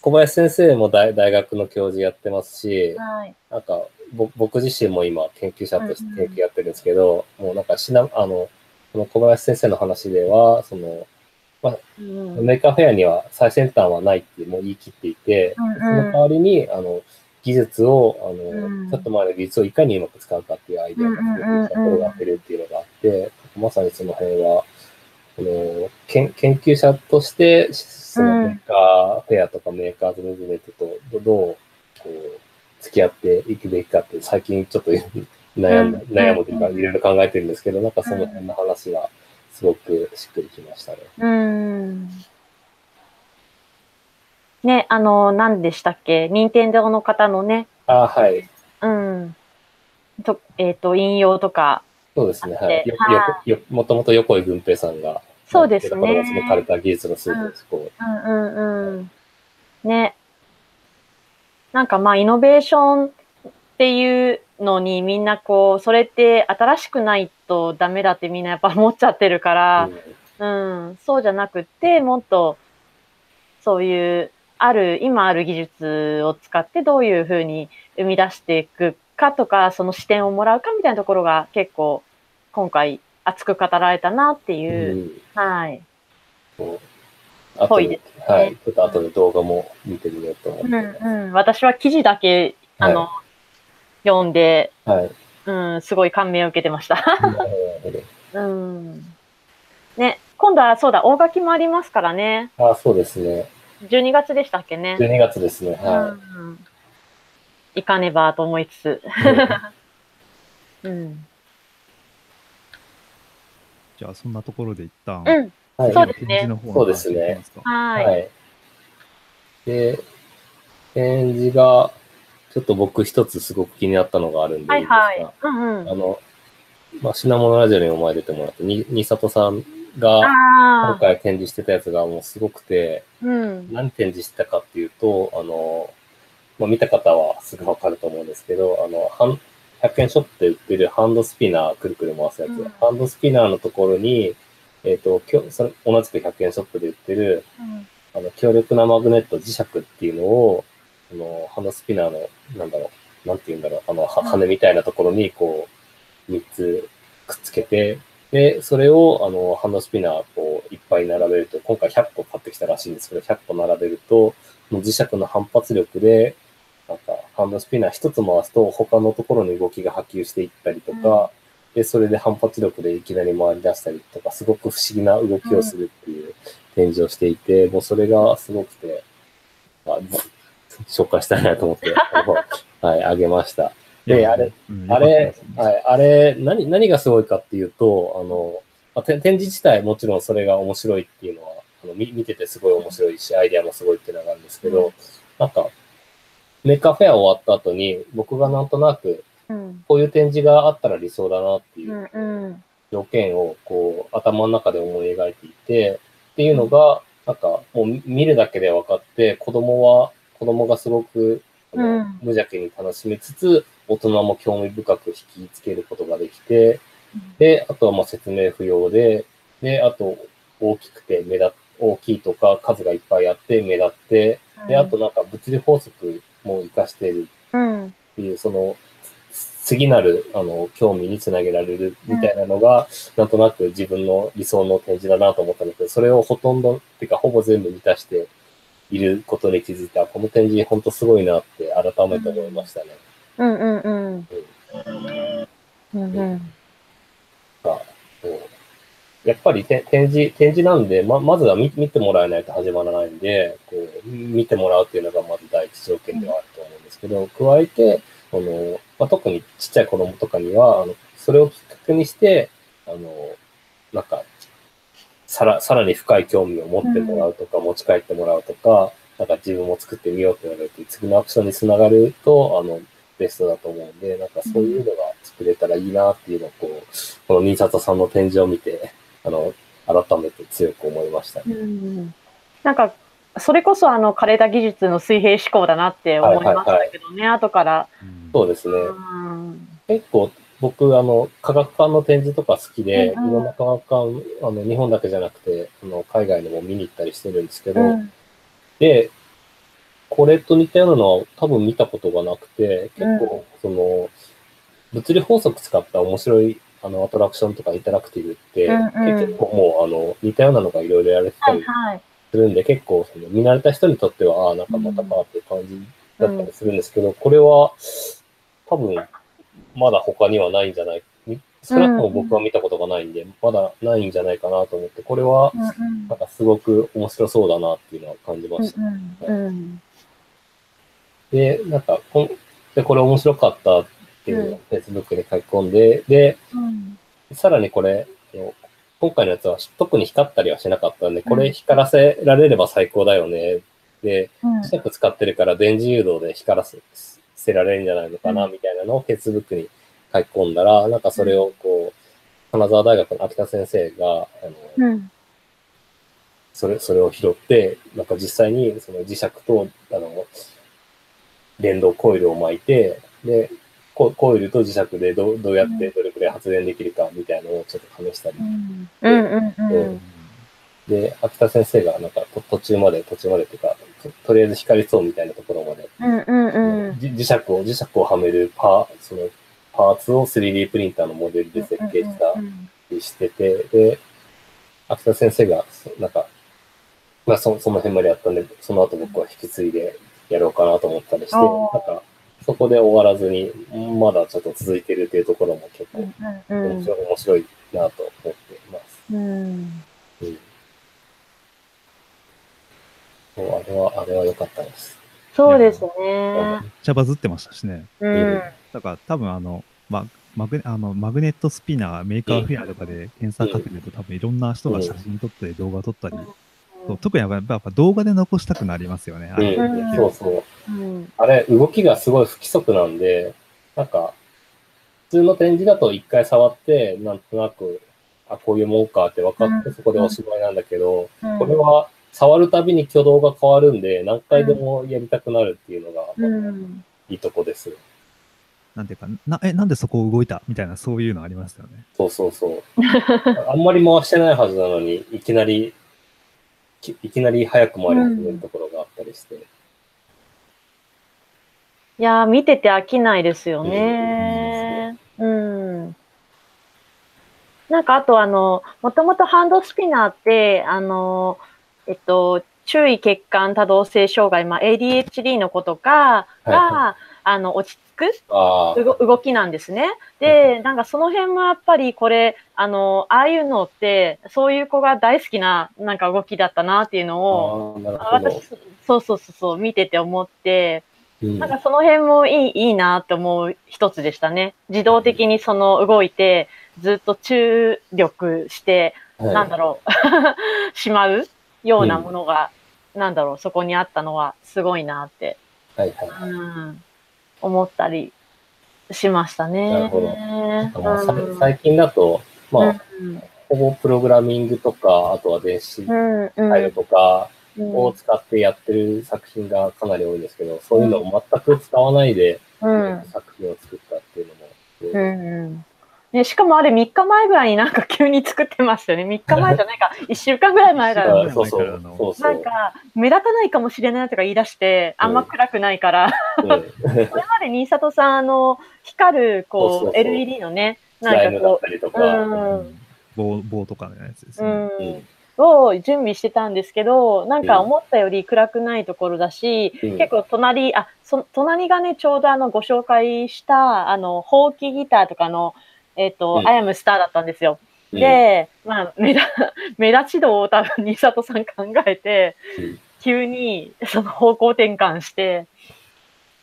小林先生も大大学の教授やってますし、はい、なんか僕自身も今研究者として研究やってるんですけど、うん、もうなんかしな、あの、この小林先生の話では、その、まあ、うん、メーカーフェアには最先端はないってもう言い切っていて、うんうん、その代わりに、あの、技術を、あの、うん、ちょっと前の技術をいかにうまく使うかっていうアイデアが転がってるっていうのがあって、まさにその辺は、この研研究者として、そのメーカーフェアとかメーカーズムーブメントとどうこう付き合っていくべきかって最近ちょっと悩ん悩むというかいろいろ考えてるんですけど、なんかその辺の話がすごくしっくりきましたね。うん。ね、あの、何でしたっけ？任天堂の方のね。あはい。うん。と、えっ、ー、と、引用とか。そうですね。はい。よ、よ、よ、もともと横井軍平さんが、そうですね。そのカルタ技術の数字こう。うんうんうん。ね。なんかまあ、イノベーションっていうのにみんなこう、それって新しくないとダメだってみんなやっぱ思っちゃってるから、うん、うん、そうじゃなくて、もっと、そういう、ある、今ある技術を使ってどういうふうに生み出していくかとか、その視点をもらうかみたいなところが結構今回熱く語られたなっていう、うん、はい。あと、ね、はい。ちょっと後で動画も見てみようと思って、うんうん。私は記事だけ、あの、はい、読んで、はい。うん、すごい感銘を受けてました。うん。ね、今度はそうだ、大垣もありますからね。あそうですね。12月でしたっけね。12月ですね。はい。うん、行かねばと思いつつ。うん。じゃあ、そんなところで一旦、うん、はい、そうですね。そうですね。はい。はい。で、展示が、ちょっと僕一つすごく気になったのがあるんでいいですか、はいはいうんうん、あの、まあ、品物ラジオにも前出てもらって、に、にさとさんが、今回展示してたやつがもうすごくて、うん、何展示してたかっていうと、あの、まあ、見た方はすぐわかると思うんですけど、あの、100円ショップで売ってるハンドスピナーくるくる回すやつ。うん、ハンドスピナーのところに、えっ、ー、と、きょそれ同じく100円ショップで売ってる、うん、あの、強力なマグネット磁石っていうのを、あの、ハンドスピナーの、なんだろう、なんて言うんだろう、あの、羽みたいなところに、こう、3つくっつけて、で、それを、あの、ハンドスピナー、こう、いっぱい並べると、今回100個買ってきたらしいんですけど、100個並べると、磁石の反発力で、なんか、ハンドスピナー一つ回すと、他のところに動きが波及していったりとか、で、それで反発力でいきなり回り出したりとか、すごく不思議な動きをするっていう展示をしていて、もうそれがすごくて、あ紹介したいなと思って、はい、あげました。で、あれ、あれ、はい、あれ、何、何がすごいかっていうと、あの、まあ、展示自体もちろんそれが面白いっていうのは、あの見見ててすごい面白いし、アイデアもすごいっていうのがあるんですけど、うん、なんか、メーカーフェア終わった後に、僕がなんとなく、こういう展示があったら理想だなっていう条件を、こう、頭の中で思い描いていて、っていうのが、なんか、もう見るだけで分かって、子供は、子供がすごく、無邪気に楽しみつつ、大人も興味深く引きつけることができて、で、あとはまあ説明不要で、で、あと大きくて目立大きいとか数がいっぱいあって目立って、で、あとなんか物理法則も活かしているっていう、その、次なる、あの、興味につなげられるみたいなのが、なんとなく自分の理想の展示だなと思ったんだけど、それをほとんど、っていうかほぼ全部満たしていることに気づいた、この展示本当すごいなって改めて思いましたね。うんうんうん。うん。うんうん。やっぱり展示、展示なんで、ま、まずは見見てもらえないと始まらないんで、こう、見てもらうっていうのがまず第一条件ではあると思うんですけど、加えて、あの、まあ、特にちっちゃい子供とかには、あの、それをきっかけにして、あの、なんか、さら、さらに深い興味を持ってもらうとか、持ち帰ってもらうとか、なんか自分も作ってみようって言われて、次のアクションにつながると、あの、ベストだと思うんで、なんかそういうのが作れたらいいなっていうのを、こう、この新里さんの展示を見て、あの、改めて強く思いましたね。うん、なんか、それこそあの、枯れた技術の水平思考だなって思いましたけどね、はいはいはい、後から。そうですね。結構、僕、あの、科学館の展示とか好きで、いろんな科学館、あの、日本だけじゃなくて、あの、海外でも見に行ったりしてるんですけど、うん、で、これと似たようなのは多分見たことがなくて、結構、その、物理法則使った面白いあの、アトラクションとかインタラクティブって、うんうん、結構もう、あの、似たようなのがいろいろやれてたりするんで、はいはい、結構、その、見慣れた人にとっては、ああ、なんかまたかっていう感じだったりするんですけど、うん、これは、多分、まだ他にはないんじゃない少なくとも僕は見たことがないんで、まだないんじゃないかなと思って、これは、なんかすごく面白そうだなっていうのは感じました。うんうん、で、なんかこんで、これ面白かったっていうのを Facebook で書き込んで、で、さらにこれ、今回のやつは特に光ったりはしなかったんで、これ光らせられれば最高だよね。で、磁石使ってるから電磁誘導で光らせられるんじゃないのかな、みたいなのを Facebook に書き込んだら、なんかそれをこう、金沢大学の秋田先生が、あの、それ、それを拾って、なんか実際にその磁石と、あの、電動コイルを巻いて、で、コイルと磁石でどどうやってどれくらい発電できるかみたいなのをちょっと試したり。で、秋田先生がなんか途中まで、途中までっていうか、とりあえず光りそうみたいなところまで、磁石を、磁石をはめるパー、そのパーツを 3D プリンターのモデルで設計したりしてて、で、秋田先生が、なんか、まあそその辺までやったんで、その後僕は引き継いでやろうかなと思ったりして、なんか、そこで終わらずに、まだちょっと続いてるっていうところも結構面白,、面白いなと思っています。うん。うん、そうあれは、あれは良かったです。そうですね。めっちゃバズってましたしね。うん。だから多分あの、ま、マグあのマグネットスピナー、メーカーフェアとかで検索かけると、多分いろんな人が写真撮ったり動画撮ったりそう特にやっぱ動画で残したくなりますよね。あれ、うん、そうそう、うん。あれ、動きがすごい不規則なんで、なんか、普通の展示だと一回触って、なんとなく、あ、こういうもんかって分かって、そこでおしまいなんだけど、うん、これは触るたびに挙動が変わるんで、何回でもやりたくなるっていうのが、いいとこです。なんていうか、な、え、なんでそこ動いたみたいな、そういうのありますよね。そうそうそう。あんまり回してないはずなのに、いきなりいきなり早く回り始めるところがあったりして。うん、いや見てて飽きないですよね。うん。うん、なんかあとあの、もともとハンドスピナーって、あの、えっと、注意欠陥多動性障害、まあ、ADHD の子とかが、はいはい、あの、落ち着く動きなんですね。で、なんかその辺もやっぱりこれ、あの、ああいうのって、そういう子が大好きななんか動きだったなっていうのを、私、そうそうそうそう、見てて思って、なんかその辺もいい、いいなって思う一つでしたね。自動的にその動いて、ずっと注力して、はい、なんだろう、しまうようなものが、うん、なんだろう、そこにあったのはすごいなって、はいはい、うん、思ったりしましたね。なるほど。うん、最近だと、まあ、ほぼプログラミングとか、あとは電子回路とか、を使ってやってる作品がかなり多いんですけど、そういうのを全く使わないで、作品を作ったっていうのも、うんね、しかもあれ3日前ぐらいになんか急に作ってましたよね。3日前じゃないか、1週間ぐらい前だよ。そうそう。なんか、目立たないかもしれないとか言い出して、あんま暗くないから。これまで新里さん、あの、光る、こう、LED のね、なんかこう、うん、棒棒とかのやつですね。うんを準備してたんですけど、なんか思ったより暗くないところだし、うん、結構隣、あ、そ隣がね、ちょうどあの、ご紹介した、あの、ほうきギターとかの、えっ、ー、と、アイアムスターだったんですよ。で、まあ、目立、目立ち度を多分、新里さん考えて、急にその方向転換して、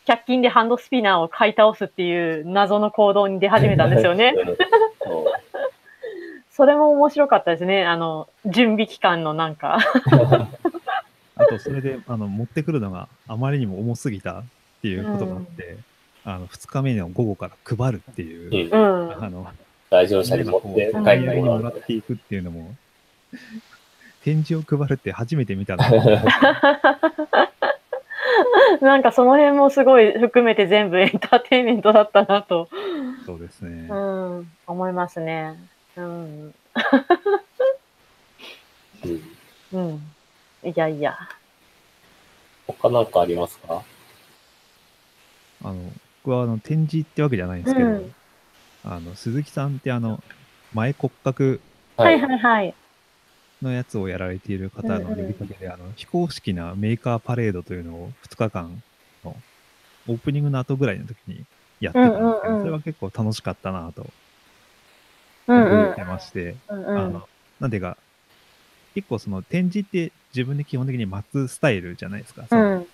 100均でハンドスピナーを買い倒すっていう謎の行動に出始めたんですよね。それも面白かったですね。あの、準備期間のなんか。あと、それで、あの、持ってくるのがあまりにも重すぎたっていうことがあって、うん、あの、2日目の午後から配るっていう、うん、あの、来場者に持って帰ってもらっていくっていうのも、展示を配るって初めて見たな。なんかその辺もすごい含めて全部エンターテインメントだったなと。そうですね。うん、思いますね。うん。うん。いやいや。他なんかありますか？あの、僕はあの展示ってわけじゃないんですけど、うん、あの、鈴木さんってあの、前骨格。のやつをやられている方の呼びかけで、あの、非公式なメーカーパレードというのを2日間のオープニングの後ぐらいの時にやってたんですけど、それは結構楽しかったなと覚えてまして、あの、なんていうか、結構その展示って自分で基本的に待つスタイルじゃないですか。うん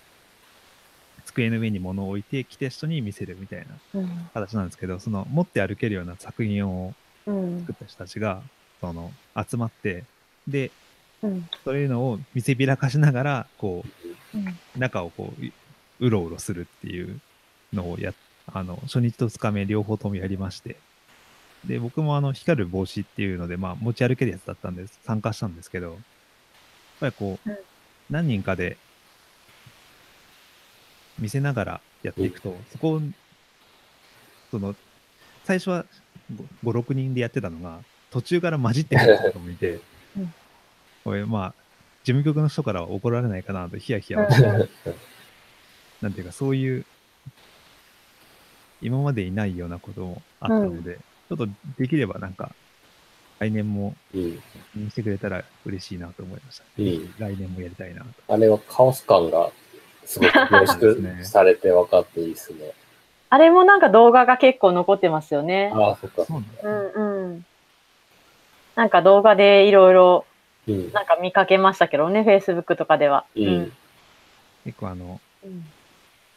机の上に物を置いて来た人に見せるみたいな形なんですけど、うん、その持って歩けるような作品を作った人たちが、その集まってで、うん、そういうのを見せびらかしながらこう、うん、中をこううろうろするっていうのをやあの初日と2日目両方ともやりまして。で僕もあの光る帽子っていうので、まあ、持ち歩けるやつだったんで参加したんですけどやっぱりこう、何人かで見せながらやっていくと、そこを、その、最初は5、6人でやってたのが、途中から混じってくる人もいて、これ、まあ、事務局の人からは怒られないかなとヒヤヒヤして、なんていうか、そういう、今までいないようなこともあったので、うん、ちょっとできればなんか、来年も見してくれたら嬉しいなと思いました、うん、来年もやりたいなと。あれはカオス感がすごく凝縮 されて分かっていいですね。あれもなんか動画が結構残ってますよね。ああ、そっか。うんうん。なんか動画でいろいろ、なんか見かけましたけどね、フェイスブックとかでは。うん。結構あの、うん、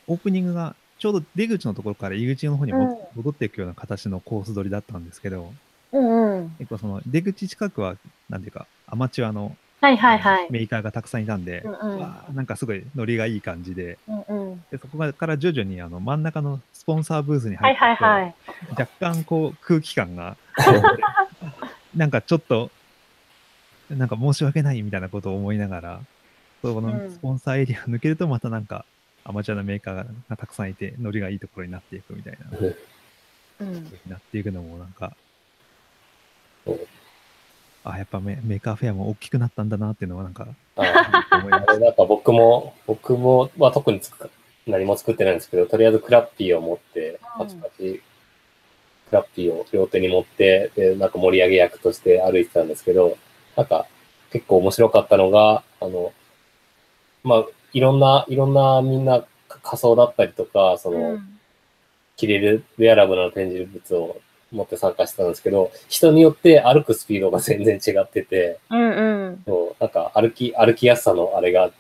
オープニングがちょうど出口のところから入り口の方に戻っていくような形のコース取りだったんですけど、うんうん、結構その出口近くは、なんていうか、アマチュアのはいはいはい。メーカーがたくさんいたんで、うんうん、わなんかすごいノリがいい感じで、うんうん、でそこから徐々にあの真ん中のスポンサーブースに入って、はいはいはい、若干こう空気感が なんかちょっとなんか申し訳ないみたいなことを思いながらそのスポンサーエリアを抜けるとまたなんかアマチュアのメーカーがたくさんいてノリがいいところになっていくみたいな、うん、なっていくのもなんかあ、やっぱメメーカーフェアも大きくなったんだなっていうのはなんか、あれなんか僕も、僕も、まあ、特に何も作ってないんですけど、とりあえずクラッピーを持って、パチパチ、クラッピーを両手に持って、で、なんか盛り上げ役として歩いてたんですけど、なんか結構面白かったのが、あの、まあ、いろんな、いろんなみんな仮装だったりとか、その、うん。着れるウェアラブルな展示物を持って参加してたんですけど、人によって歩くスピードが全然違ってて、うんうん。そうなんか歩き、歩きやすさのあれが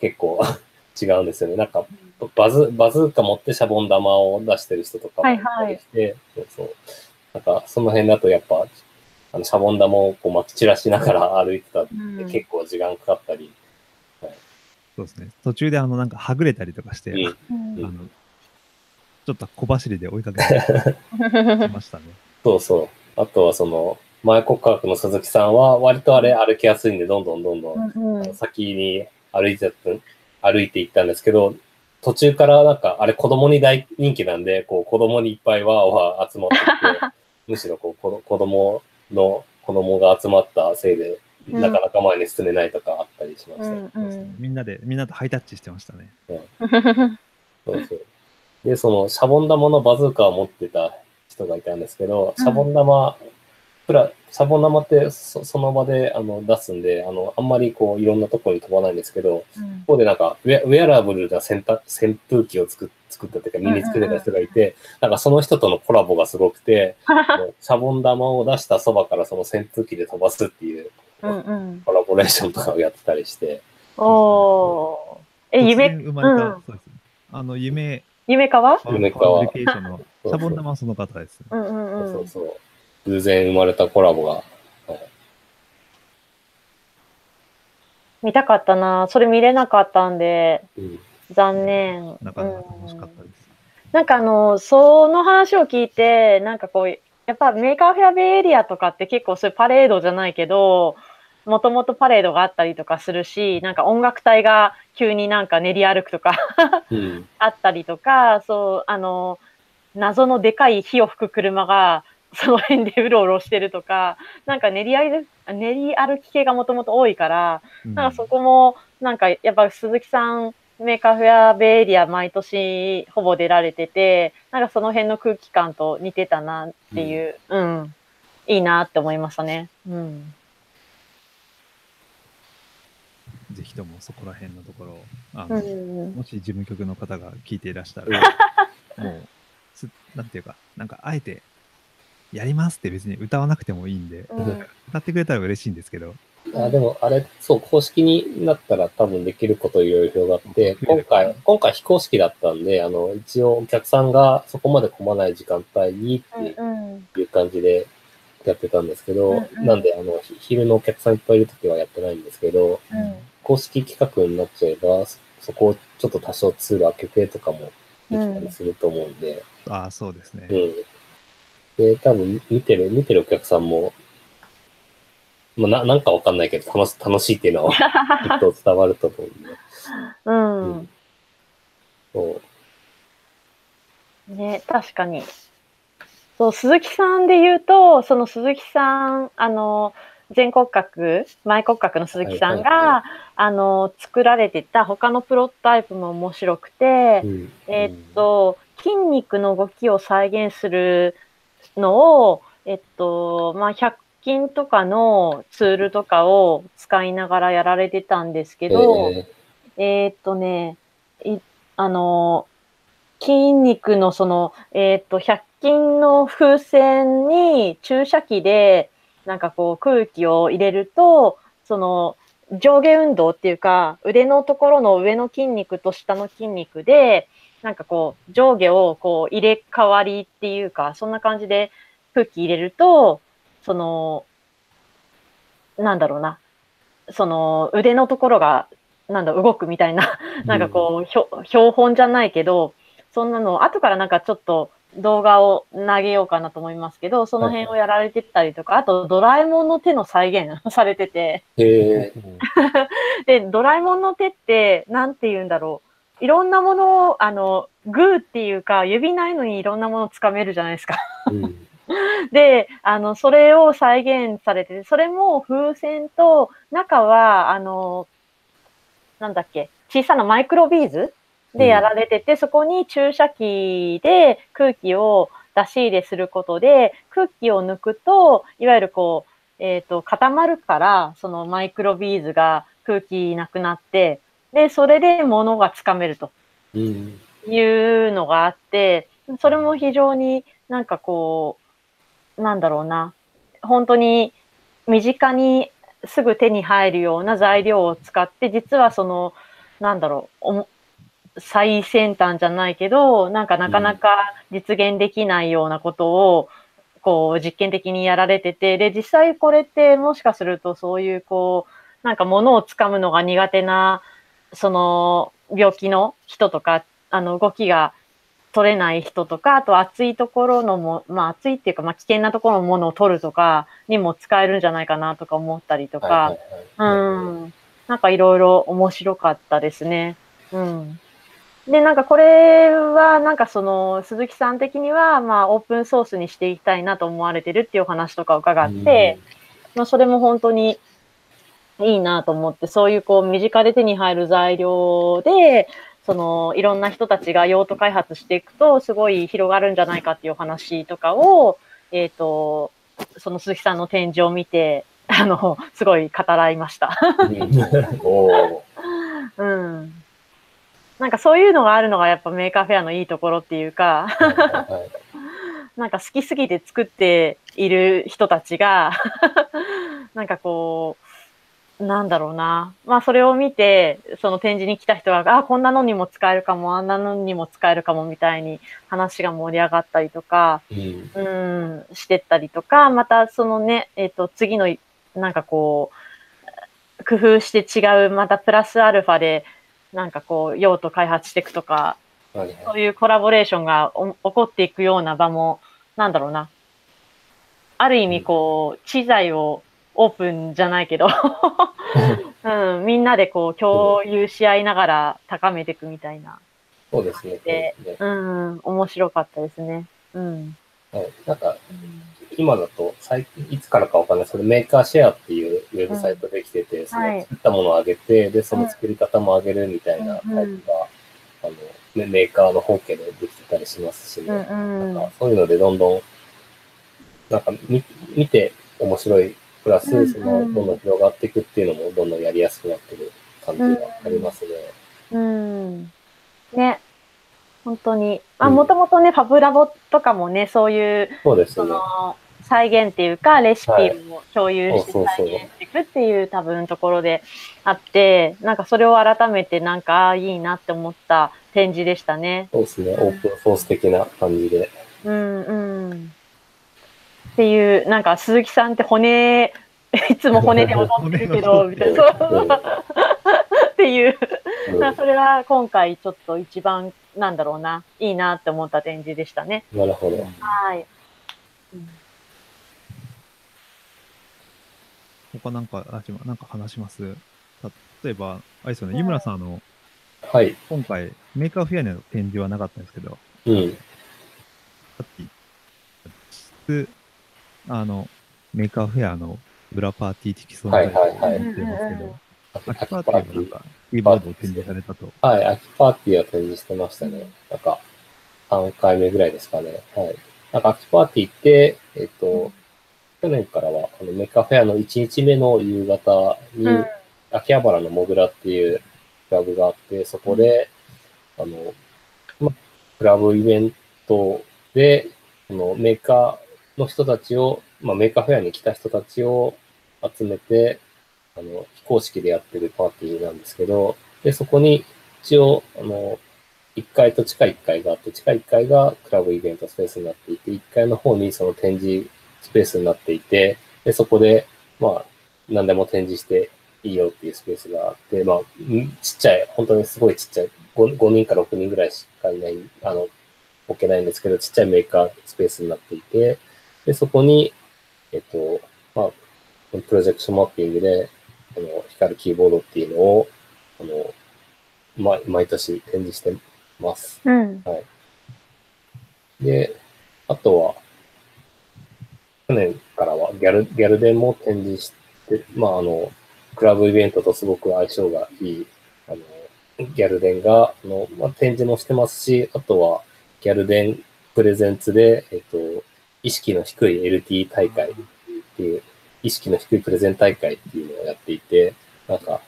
結構 違うんですよね。なんか、バズ、バズーカ持ってシャボン玉を出してる人とかもはいはいいて、そうそう。なんか、その辺だとやっぱ、あの、シャボン玉をこう撒き散らしながら歩いてたってうん結構時間かかったり、そうですね。途中であの、なんかはぐれたりとかして、うんうんあの、ちょっと小走りで追いかけてきましたね。そうそう。あとはその、前国科学の鈴木さんは割とあれ歩きやすいんで、どんどんどんどんうんうん先に歩いてた、歩いていったんですけど、途中からなんか、あれ子供に大人気なんで、こう子供にいっぱいわーわー集まってきて、むしろこう子子供の子供が集まったせいで、うんなかなか前に進めないとかあったりしました。うんうんみんなで、みんなとハイタッチしてましたね。そうそう。で、そのシャボン玉のバズーカを持ってた人がいたんですけど、シャボン玉、プラ、シャボン玉ってそその場であの出すんで、あの、あんまりこういろんなところに飛ばないんですけど、ここでなんかウェアウェアラブルな洗濯扇風機を作っ作ったというか身につけてた人がいて、なんかその人とのコラボがすごくて、シャボン玉を出したそばからその扇風機で飛ばすっていううんうん。コラボレーションとかをやってたりして、おー。え、夢、生まれた、うんそうですね。あの、夢、夢かは夢川シャボン玉はその方です。うんうんうん。そうそう。偶然生まれたコラボが、はい見たかったな。それ見れなかったんで、うん残念。なかなか楽しかったうんです。なんかあの、その話を聞いて、なんかこう、やっぱメーカーフェアベイエリアとかって結構そういうパレードじゃないけど、もともとパレードがあったりとかするし、なんか音楽隊が急になんか練り歩くとかうん。あったりとか、そう、あの、謎のでかい火を吹く車が、その辺でうろうろしてるとか、なんか練り歩練り歩き系がもともと多いから、うんなんかそこも、なんかやっぱ鈴木さん、メーカーフェアベイエリア毎年ほぼ出られてて、なんかその辺の空気感と似てたなっていう、うん、いいなって思いましたね。うん。ぜひともそこら辺のところを、あうの、ん。もし事務局の方が聞いていらしたうんら、もうす、なんていうか、なんかあえて、やりますって別に謳わなくてもいいんで、うん謳ってくれたら嬉しいんですけど、あでも、あれ、そう、公式になったら多分できることいろいろ広がって、今回、今回非公式だったんで、あの、一応お客さんがそこまで混まない時間帯にってうん。いう感じでやってたんですけど、うんうんなんで、あの、ひ昼のお客さんいっぱいいるときはやってないんですけど、うん。公式企画になっちゃえば、そそこをちょっと多少ツール開けてとかもできたりすると思うんで、ああ、そうですね。うん。で、多分見てる、見てるお客さんも、まあ、ななんかわかんないけど楽し、楽しいっていうのは きっと伝わると思うんで。うん。うんそう。ね、確かに。そう、鈴木さんで言うと、その鈴木さん、あの、全骨格、前骨格の鈴木さんが、はいはいはあの、作られてた他のプロトタイプも面白くて、うんえーっと、筋肉の動きを再現するのを、えっと、まあ、100均とかのツールとかを使いながらやられてたんですけど、え。えーっとね、いあの、筋肉のその、えーっと、100均の風船に注射器で、なんかこう空気を入れると、その上下運動っていうか、腕のところの上の筋肉と下の筋肉で、なんかこう上下をこう入れ替わりっていうか、そんな感じで空気入れると、その、なんだろうな、その腕のところが、なんだ、動くみたいな、なんかこう、ひょ標本じゃないけど、そんなの、後からなんかちょっと動画を投げようかなと思いますけど、その辺をやられてたりとか、あとドラえもんの手の再現 されてて、ー、へ で、ドラえもんの手って、なんて言うんだろう。いろんなものを、あの、グーっていうか、指ないのにいろんなものをつかめるじゃないですか。ーうん で、あの、それを再現されてて、それも風船と、中は、あの、なんだっけ、小さなマイクロビーズでやられてて、そこに注射器で空気を出し入れすることで、空気を抜くと、いわゆるこう、えっ、と、固まるから、そのマイクロビーズが空気なくなって、で、それで物がつかめると。うんいうのがあって、それも非常になんかこう、なんだろうな、本当に身近にすぐ手に入るような材料を使って、実はその、なんだろう、最先端じゃないけど、なんかなかなか実現できないようなことを、こう実験的にやられてて、で、実際これってもしかするとそういうこう、なんか物を掴むのが苦手な、その病気の人とか、あの動きが取れない人とか、あと暑いところのも、まあ暑いっていうか、まあ危険なところのものを取るとかにも使えるんじゃないかなとか思ったりとか、うん。なんかいろいろ面白かったですね。うん。で、なんかこれは、なんかその、鈴木さん的には、まあ、オープンソースにしていきたいなと思われてるっていうお話とかを伺って、まあ、それも本当にいいなと思って、そういうこう、身近で手に入る材料で、その、いろんな人たちが用途開発していくと、すごい広がるんじゃないかっていうお話とかを、えっ、ー、と、その鈴木さんの展示を見て、あの、すごい語らいました。うん。なんかそういうのがあるのがやっぱメーカーフェアのいいところっていうか なんか好きすぎて作っている人たちが なんかこう、なんだろうな。まあそれを見て、その展示に来た人が、あ、こんなのにも使えるかも、あんなのにも使えるかもみたいに話が盛り上がったりとか、うん、うんしてったりとか、またそのね、えっ、ー、と、次の、なんかこう、工夫して違う、またプラスアルファで、なんかこう、用途開発していくとか、はいはい、そういうコラボレーションが起こっていくような場も、なんだろうな。ある意味こう、知財をオープンじゃないけど うん、みんなでこう共有し合いながら高めていくみたいな。そうですね。で、うん、面白かったですね。うん。はい。なんか、今だと、最近、いつからかわかんない、それメーカーシェアっていうウェブサイトできてて、うん、その作ったものを上げて、で、その作り方も上げるみたいなタイプが、あの、メーカーの本家でできてたりしますしね。なんかそういうのでどんどん、なんか見見て面白い、プラス、その、どんどん広がっていくっていうのも、どんどんやりやすくなってる感じがありますね。うん。ね。本当に。まあ、もともとね、ファブラボとかもね、そういう、そうですね。再現っていうか、レシピを共有して再現していくっていう多分ところであって、なんかそれを改めてなんか、いいなって思った展示でしたね。そうですね。オープンソース的な感じで。うんうん。っていう、なんか鈴木さんって骨、いつも骨で踊ってるけど、みたいな。っていう、それは今回ちょっと一番、なんだろうな、いいなって思った展示でしたね。なるほど。はい。うん他なんか、あ、なんか話します？例えば、あれですよね、湯村さんの、はい。今回、メーカーフェアの展示はなかったんですけど、うん。さっき、あの、メーカーフェアの裏パーティー的存在を言ってますけど、秋パーティーはなんか、キーボードを展示されたと。はい、秋パーティーは展示してましたね。なんか、3回目ぐらいですかね。はい。なんか、秋パーティーって、えっと、去年からは、あのメカフェアの1日目の夕方に、秋葉原の MOGRA っていうクラブがあって、そこで、あの、ま、クラブイベントで、そのメーカーの人たちを、まあ、メーカーフェアに来た人たちを集めて、あの、非公式でやってるパーティーなんですけど、で、そこに一応、あの、1階と地下1階があって、地下1階がクラブイベントスペースになっていて、1階の方にその展示スペースになっていて、で、そこで、まあ、何でも展示していいよっていうスペースがあって、まあ、ちっちゃい、本当にすごいちっちゃい、5, 5人か6人ぐらいしかいない、あの、置けないんですけど、ちっちゃいメーカースペースになっていて、で、そこに、えっと、まあ、プロジェクションマッピングで、あの、光るキーボードっていうのを、あの、ま、毎年展示してます。うん。はい。で、あとは、去年からはギャル、ギャルデンも展示して、まあ、あの、クラブイベントとすごく相性がいい、あの、ギャルデンが、あの、まあ、展示もしてますし、あとは、ギャルデンプレゼンツで、えっと、意識の低い LT 大会っていう、意識の低いプレゼン大会っていうのをやっていて、なんか、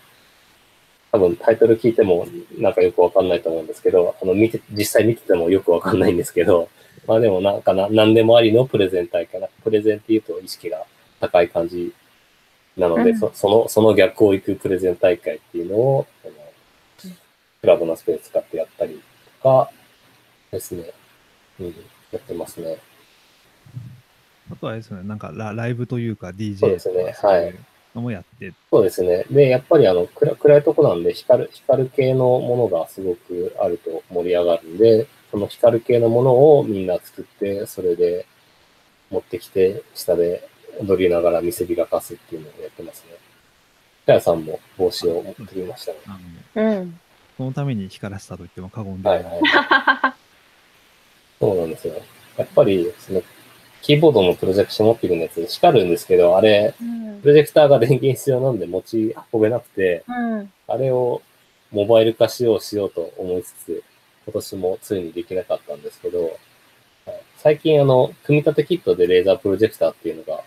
多分タイトル聞いてもなんかよくわかんないと思うんですけど、あの、見て、実際見ててもよくわかんないんですけど、まあでもなんかな、何でもありのプレゼン大会な。プレゼンっていうと意識が高い感じなので、うんそその、その逆を行くプレゼン大会っていうのを、あのクラブのスペース使ってやったりとかですね。うん、やってますね。あとはですよね、なんかラライブというか DJ そうですねとかそういうのもやって、そうですね。で、やっぱりあの、暗暗いとこなんで、光る、光る系のものがすごくあると盛り上がるんで、その光る系のものをみんな作って、それで持ってきて、下で踊りながら見せびらかすっていうのをやってますね。かやさんも帽子を持ってきましたね。うん。そのために光らせたと言っても過言でははいない。はい。そうなんですよ。やっぱり、その、キーボードのプロジェクション持ってるやつ光るんですけど、あれ、うんプロジェクターが電源必要なんで持ち運べなくて、うん。あれをモバイル化しようしようと思いつつ、今年もついにできなかったんですけど、はい最近あの、組み立てキットでレーザープロジェクターっていうのが、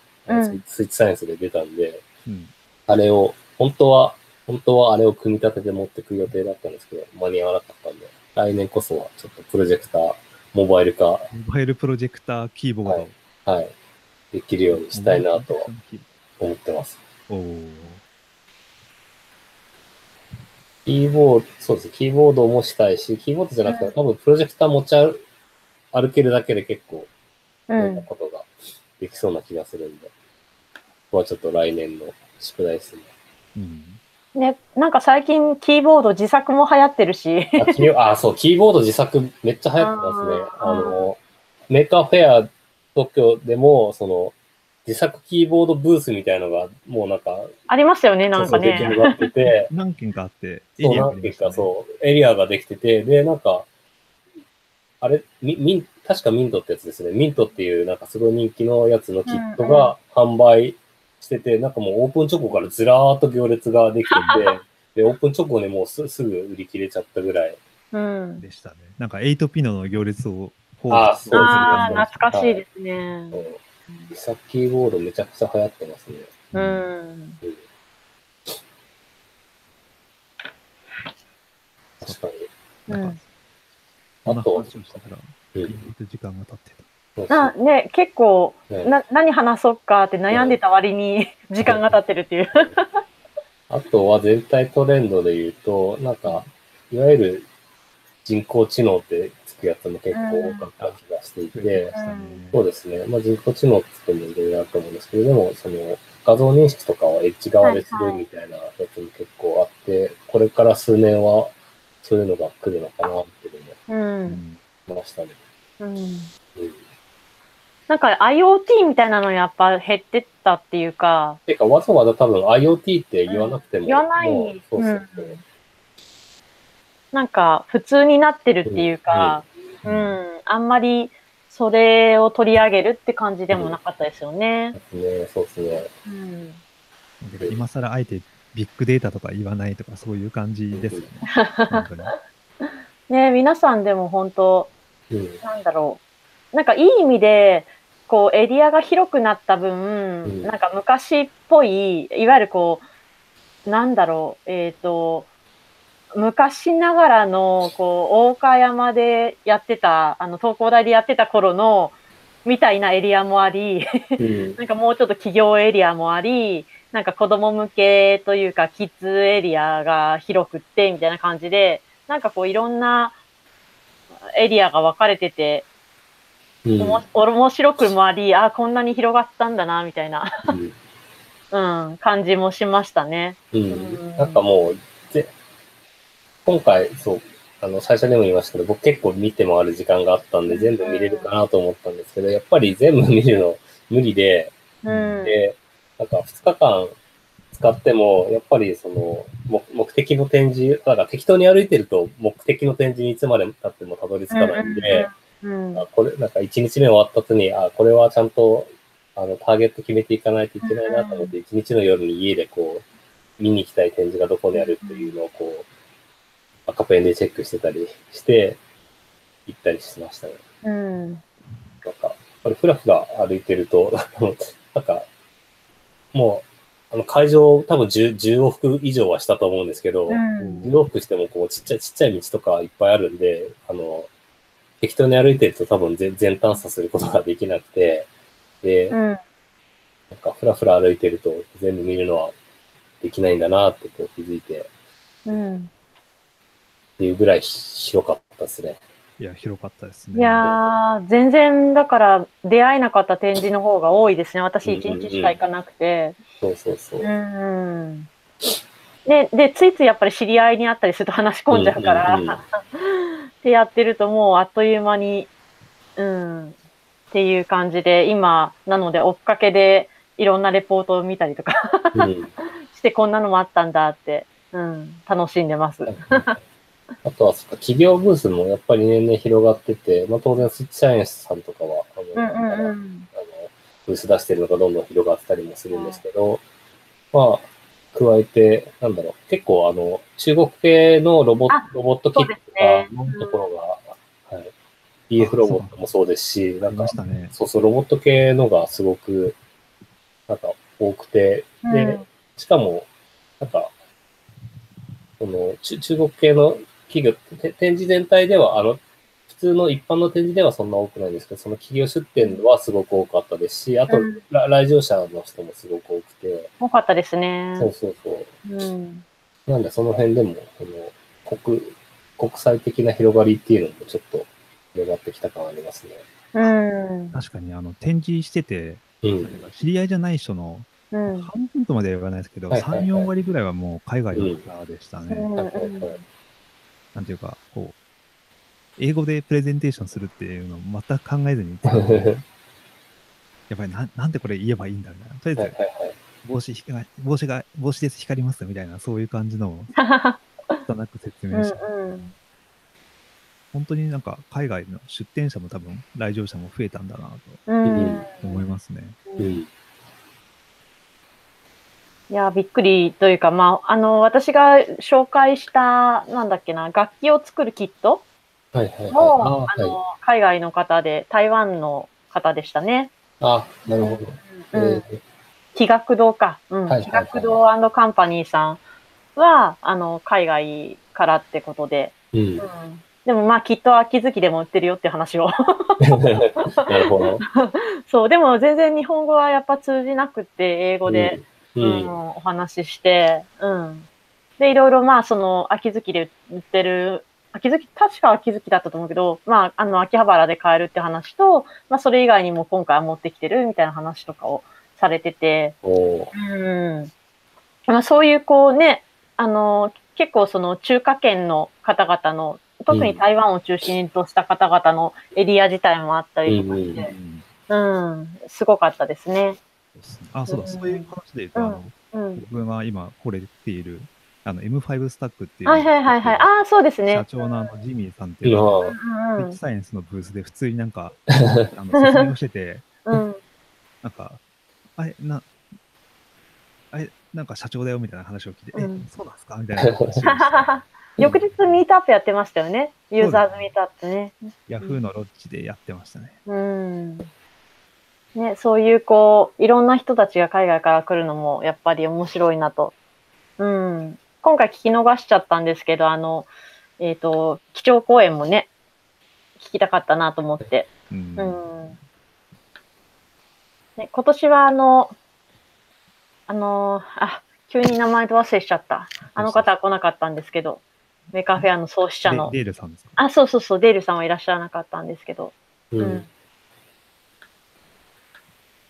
スイッチサイエンスで出たんで、うん。あれを、本当は、本当はあれを組み立てて持ってく予定だったんですけど、間に合わなかったんで、来年こそはちょっとプロジェクター、モバイル化、モバイルプロジェクターキーボード。はいはい、できるようにしたいなとは思ってます。おーキーボード、そうです。キーボードもしたいし、キーボードじゃなくて、多分プロジェクター持ち歩歩けるだけで結構、う。いろんなんことができそうな気がするんで、ここはちょっと来年の宿題ですね。うん。ね、なんか最近キーボード自作も流行ってるし。あ、キーあそう、キーボード自作めっちゃ流行ってますね。あの、メーカーフェア東京でも、その、自作キーボードブースみたいのが、もうなんか、ありますよね、なんかね。上がってて、何件かあって、そう、があなんていうか、そう、エリアができてて、で、なんか、あれ、ミミン、確かミントってやつですね。ミントっていう、なんかすごい人気のやつのキットが販売してて、なんかもうオープンチョコからずらーっと行列ができてて、で、オープンチョコでもうすすぐ売り切れちゃったぐらい。うん。でしたね。なんか8ピノの行列を放あーそうですねああ、懐かしいですね。うん自作キーボードめちゃくちゃ流行ってますね。うん。うん確かに。なんかうん、あと話をしたから、うん時間が経ってた。そうそうなね、結構ねな、何話そうかって悩んでた割に時間が経ってるっていう。あとは全体トレンドで言うと、なんか、いわゆる人工知能ってつくやつも結構多かった気がしていて、そうですね。まあ人工知能って言ってもいろいろあると思うんですけれども、その画像認識とかはエッジ側でするみたいなやつも結構あって、これから数年はそういうのが来るのかなっていうのもましたね。うん。うん。なんか IoT みたいなのやっぱ減ってったっていうか、てか、わざわざ多分 IoT って言わなくても、言わないもうそうそうそう。なんか普通になってるっていうか、うん、あんまりそれを取り上げるって感じでもなかったですよね。ですね、そうですね。うん。で今更あえてビッグデータとか言わないとかそういう感じですよね。本当に。ね皆さんでも本当、うん。なんだろう。なんかいい意味で、こうエリアが広くなった分、んなんか昔っぽい、いわゆるこう、なんだろう、えっ、と、昔ながらの、こう、大岡山でやってた、あの、東工大でやってた頃の、みたいなエリアもあり、うん。なんかもうちょっと企業エリアもあり、なんか子供向けというか、キッズエリアが広くって、みたいな感じで、なんかこういろんなエリアが分かれてて、うんおも面白くもあり、あ、こんなに広がったんだな、みたいな、うん うん、感じもしましたね。うん。なんかもう、ぜ今回、そう、あの、最初でも言いましたけど、僕結構見て回る時間があったんで、全部見れるかなと思ったんですけど、やっぱり全部見るの無理で、うん。で、なんか2日間使っても、やっぱりその、目目的の展示、だから適当に歩いてると、目的の展示にいつまで経ってもたどり着かないんで、うん。あこれ、なんか1日目終わった後に、あ、これはちゃんと、あの、ターゲット決めていかないといけないなと思って、1日の夜に家でこう、見に行きたい展示がどこにあるっていうのをこう、赤ペンでチェックしてたりして、行ったりしましたね。うん。なんか、これふらふら歩いてると、なんか、もう、あの会場多分 10, 10往復以上はしたと思うんですけど、うん10往復してもこうちっちゃいちっちゃい道とかいっぱいあるんで、あの、適当に歩いてると多分全全探査することができなくて、で、うん。なんかふらふら歩いてると全部見るのはできないんだなってこう気づいて、うん。っていうぐらい広かったですね。いや、広かったですね。いやー、全然だから出会えなかった展示の方が多いですね。私一日しか行かなくて。そうそうそう。うん。で、で、ついついやっぱり知り合いに会ったりすると話し込んじゃうから、うんうんうんってやってるともうあっという間に、うん、っていう感じで、今、なので追っかけでいろんなレポートを見たりとかうん してこんなのもあったんだって、うん、楽しんでます。あとは、そっか企業ブースもやっぱり年々広がってて、まあ当然スイッチサイエンスさんとかは、あの、うんうあのうん。ブース出してるのがどんどん広がってたりもするんですけど、まあ、加えて、なんだろう、結構あの、中国系のロボあロボットキットとかのところが、はい。BF ロボットもそうですし、なんかね。そうそう、ロボット系のがすごく、なんか多くて、で、うんしかも、なんか、その、中中国系の企業、て展示全体では、あの、普通の一般の展示ではそんな多くないんですけど、その企業出展はすごく多かったですし、あと、うんら来場者の人もすごく多くて、多かったですね。そうそうそう。うん。なんで、その辺でも、その、国、国際的な広がりっていうのもちょっと広がってきた感ありますね。うん。確かに、あの、展示してて、うん。知り合いじゃない人のうん。半分とまでは言わないですけど、はいはいはい3、4割ぐらいはもう海外の方でしたね。うんはいはいはいなんていうか、こう、英語でプレゼンテーションするっていうのを全く考えずに言ってやっぱりななんでこれ言えばいいんだみたいな。とりあえず。帽子光帽子が、帽子です光りますみたいな、そういう感じの を拙く説うん明して、うん。本当になんか海外の出店者も多分来場者も増えたんだなうん。と思いますね。うん。いや、びっくりというか、まあ、あの、私が紹介した、なんだっけな、楽器を作るキットはいはいはい。も、ああの、海外の方で、台湾の方でしたね。あ、なるほど。うん。えー気学堂か。うん。はいはいはい気学堂カンパニーさんは、あの、海外からってことで。うんう。ん。でもまあ、きっと秋月でも売ってるよって話を。なるほど。そう、でも全然日本語はやっぱ通じなくって、英語で、う。うんん、お話しして、うん。で、いろいろまあ、その、秋月で売ってる、秋月、確か秋月だったと思うけど、まあ、あの、秋葉原で買えるって話と、まあ、それ以外にも今回は持ってきてるみたいな話とかをされてて、うん。まあ、そういう、こうね、あの、結構その中華圏の方々の、特に台湾を中心とした方々のエリア自体もあったりとかして、うん、すごかったですね。あ、そうだ、うんそういう話で言うと、あの、うん。僕が今、これっている、あの、M5 スタックっていう、はいはいはいはい。ああ、そうですね社。長のあのジミーさんっていう、あうんサイエンスのブースで普通になんか、あの説明をしてて、うん。なんか、あれ、な、あれ、なんか社長だよみたいな話を聞いて、うんえ、そうなんですかみたいな話をして、翌日ミートアップやってましたよね。ユーザーズミートアップね。ヤフーのロッジでやってましたね。うん。ね、そういうこう、いろんな人たちが海外から来るのもやっぱり面白いなと。うん。今回聞き逃しちゃったんですけど、あの、えっ、と、基調講演もね、聞きたかったなと思って。うん。うん。ね、今年はあの、あの、あ、急に名前ど忘れしちゃった。あの方は来なかったんですけど、 Maker Faire の創始者のデ。デールさんですか？あ、そうそうそう、デールさんはいらっしゃらなかったんですけど、ううんん。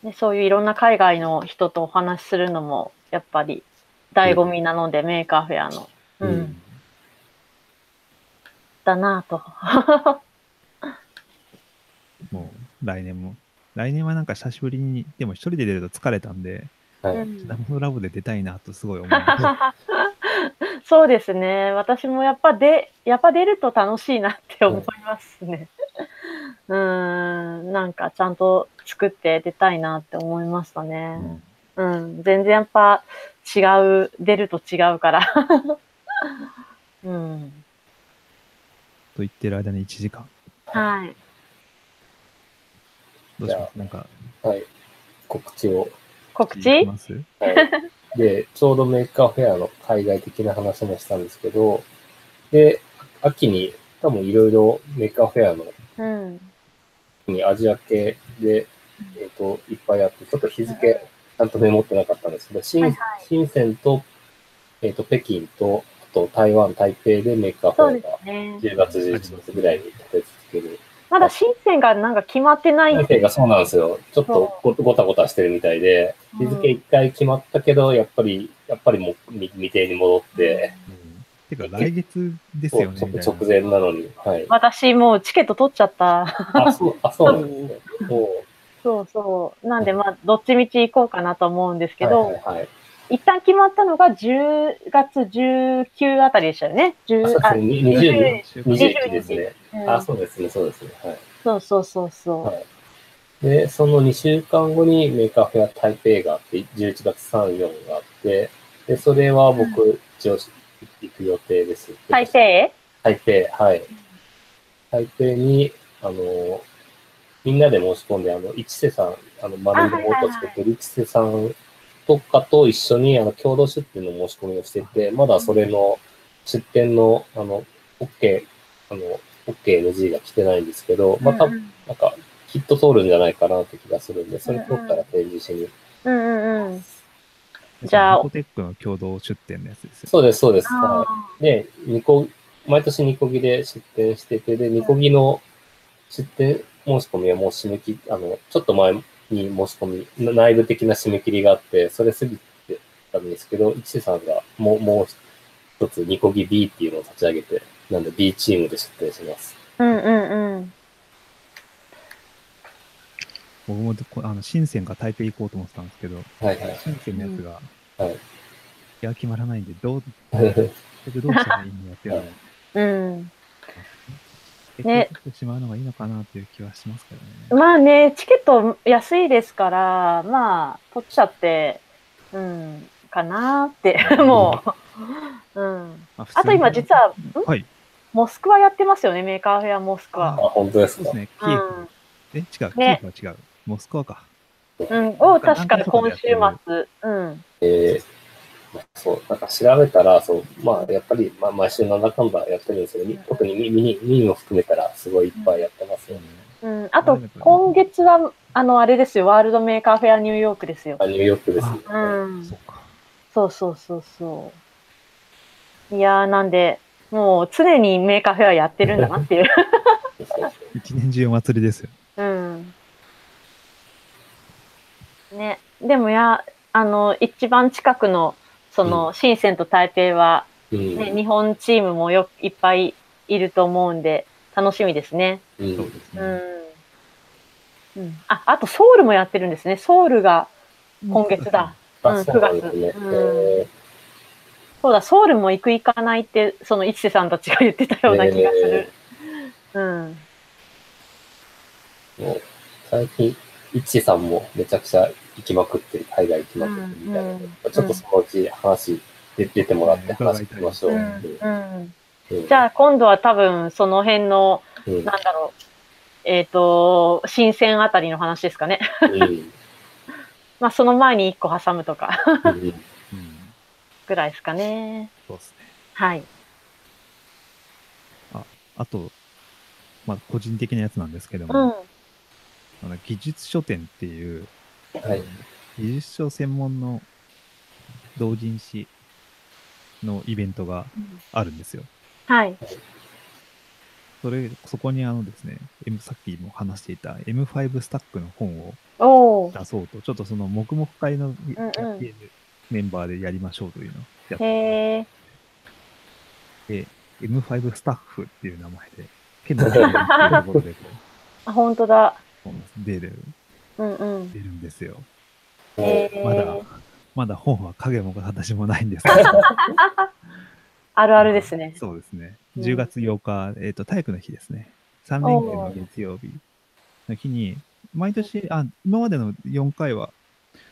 ね、そういういろんな海外の人とお話しするのも、やっぱり醍醐味なので、 Maker Faire の。う。うんんだなぁと。もう、来年も。来年はなんか久しぶりに、でも一人で出ると疲れたんで、はい。うんダムラボで出たいなとすごい思いま そうですね。私もやっぱで、やっぱ出ると楽しいなって思いますね。うーん、なんかちゃんと作って出たいなって思いましたね。うん、全然やっぱ違う、出ると違うから。うん。と言ってる間に1時間。はい。どうします？なんか、はい。告知を。告知？ます？はい。で、ちょうど Maker Faire の海外的な話もしたんですけど、で、秋に多分いろいろ Maker Faire の、うん。にアジア系で、えっ、と、いっぱいあって、ちょっと日付、ちゃんとメモってなかったんですけど、深はいはい深センと、えっ、と、北京と、あと台湾、台北で Maker Faire がすね。10月、11月ぐらいに立て続ける。まだ深センがなんか決まってない。深センがそうなんですよ。ちょっとごごたごたしてるみたいで、日付一回決まったけど、やっぱり、やっぱりもう未未定に戻って、うんてか、来月ですよね、みたいな。直前なのに。はい。私もうチケット取っちゃった。あ、そう、あ、そうなんですね。もそうそう。なんでまあ、どっちみち行こうかなと思うんですう、けど、はいはいはい。一旦決まったのが10月19あたりでしたよね。10あ、そうですあね。に20、20 21ですね。うんあ、そうですね、そうですね。はい。そうそうそうそう。はいで、その2週間後に Maker Faire 台北があって、11月3、4があって、で、それは僕、一応行く予定です。台北？台北、はい。台北に、あの、みんなで申し込んで、あの、一瀬さん、あの、マネーモート作ってる一瀬さんとかと一緒に、あの、共同出店の申し込みをしてて、まだそれの出店の、あの、OK、あの、OKNG が来てないんですけど、また、なんか、きっと通るんじゃないかなって気がするんで、それ通ったら展示しに。うんうんうん。じゃあニコテックの共同出店のやつですよ。そうです、そうです。あはーい。で、ニコ、毎年ニコギで出店してて、で、ニコギの出店申し込みはもう締め切り、あの、ちょっと前に申し込み、な内部的な締め切りがあって、それ過ぎてたんですけど、一瀬さんがもう、もう一つニコギ B っていうのを立ち上げて、なんで B チームで出店します。うんうんうん。僕もこあの深センが台北行こうと思ってたんですけど、はいはい。深センのやつが、はいいや、決まらないんで、どう、どうしたらいいんだっていうのを、うん。結ね局取ってしまうのがいいのかなっていう気はしますけどね。まあね、チケット安いですから、まあ、取っちゃって、うん、かなって、もう。うん。まあと今実は、ん？はい。モスクワやってますよね、 Maker Faire モスクあ、ワ。本当ですかそうです。ね。キエフ。え、違う。キエねフは違う。モスクワか。うん。うん。を確か今週末。うん。えーまあそう、なんか調べたら、そう、まあ、やっぱり、まあ、毎週なんだかんだやってるんですけど、み特にミニ、ミニを含めたら、すごいいっぱいやってますよね。うん。あと、今月は、あの、あれですよ、 World Maker Faire ニューヨークですよ。あニューヨークですね。うん。そうか。そうそうそうそう。いやー、なんで、もう常に Maker Faire やってるんだなっていう 一年中お祭りですよ。うん。ね。でもや、あの、一番近くの、その、深センと台北は、うんね、日本チームもよいっぱいいると思うんで、楽しみですね。うんそうですね。うん。うん、あ、あとソウルもやってるんですね。ソウルが今月だ。あ、うんそうなんですね。9月うんえそうだ、ソウルも行く行かないって、その一瀬さんたちが言ってたような気がする。うん。ーもう最近、イッチさんもめちゃくちゃ行きまくってる、海外行きまくってるみたいなうんちょっとそのうち話で出てもらって話聞きましょう。じゃあ今度は多分その辺の、うんなんだろう、えっ、と、新鮮あたりの話ですかね。うん まあその前に一個挟むとか。ぐらいですかね。そうですね。はい。あと、まあ、個人的なやつなんですけども、うん。あの技術書店っていう、はい。技術書専門の同人誌のイベントがあるんですよ。はい。それ、そこにあのですね、M さっきも話していた M5 スタックの本を。出そうと、ちょっとその黙々会のメンバーでやりましょうというのをやっへえ。て、M5 スタッフっていう名前で、県のところでこあ、本当だ。う出る、うんうん。出るんですよ。へえ。まだ、まだ本は影も形もないんですけど。あるあるですね。そうですね。うん10月8日、えっ、と、体育の日ですね。3連休の月曜日の日に、毎年、あ、今までの4回は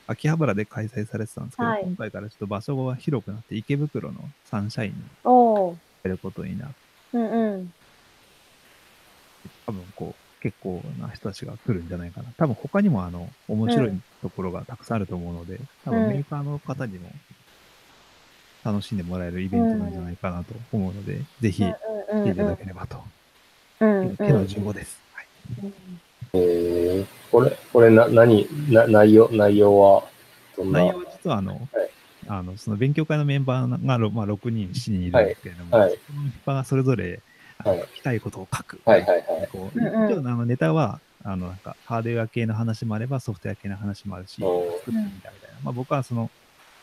秋葉原で開催されてたんですけど、はい今回からちょっと場所が広くなって、池袋のサンシャインにおお。やることになって、うんうん。多分こう、結構な人たちが来るんじゃないかな。多分他にもあの、面白いところがたくさんあると思うので、多分メーカーの方にも楽しんでもらえるイベントなんじゃないかなと思うので、ぜひ来ていただければと。うん手の15です。はい。えー、これ、これな、何、な、内容、内容は、どんな、内容は実はあの、あの、その勉強会のメンバーが、ろまあ、6人、7人いるんですけれども、はい。はい。そのメンバーがそれぞれ、きたいことを書く。はいはいはい。こううんうん一応あのネタは、あの、なんか、ハードウェア系の話もあれば、ソフトウェア系の話もあるし、作ってみたみたいな。まあ、僕はその、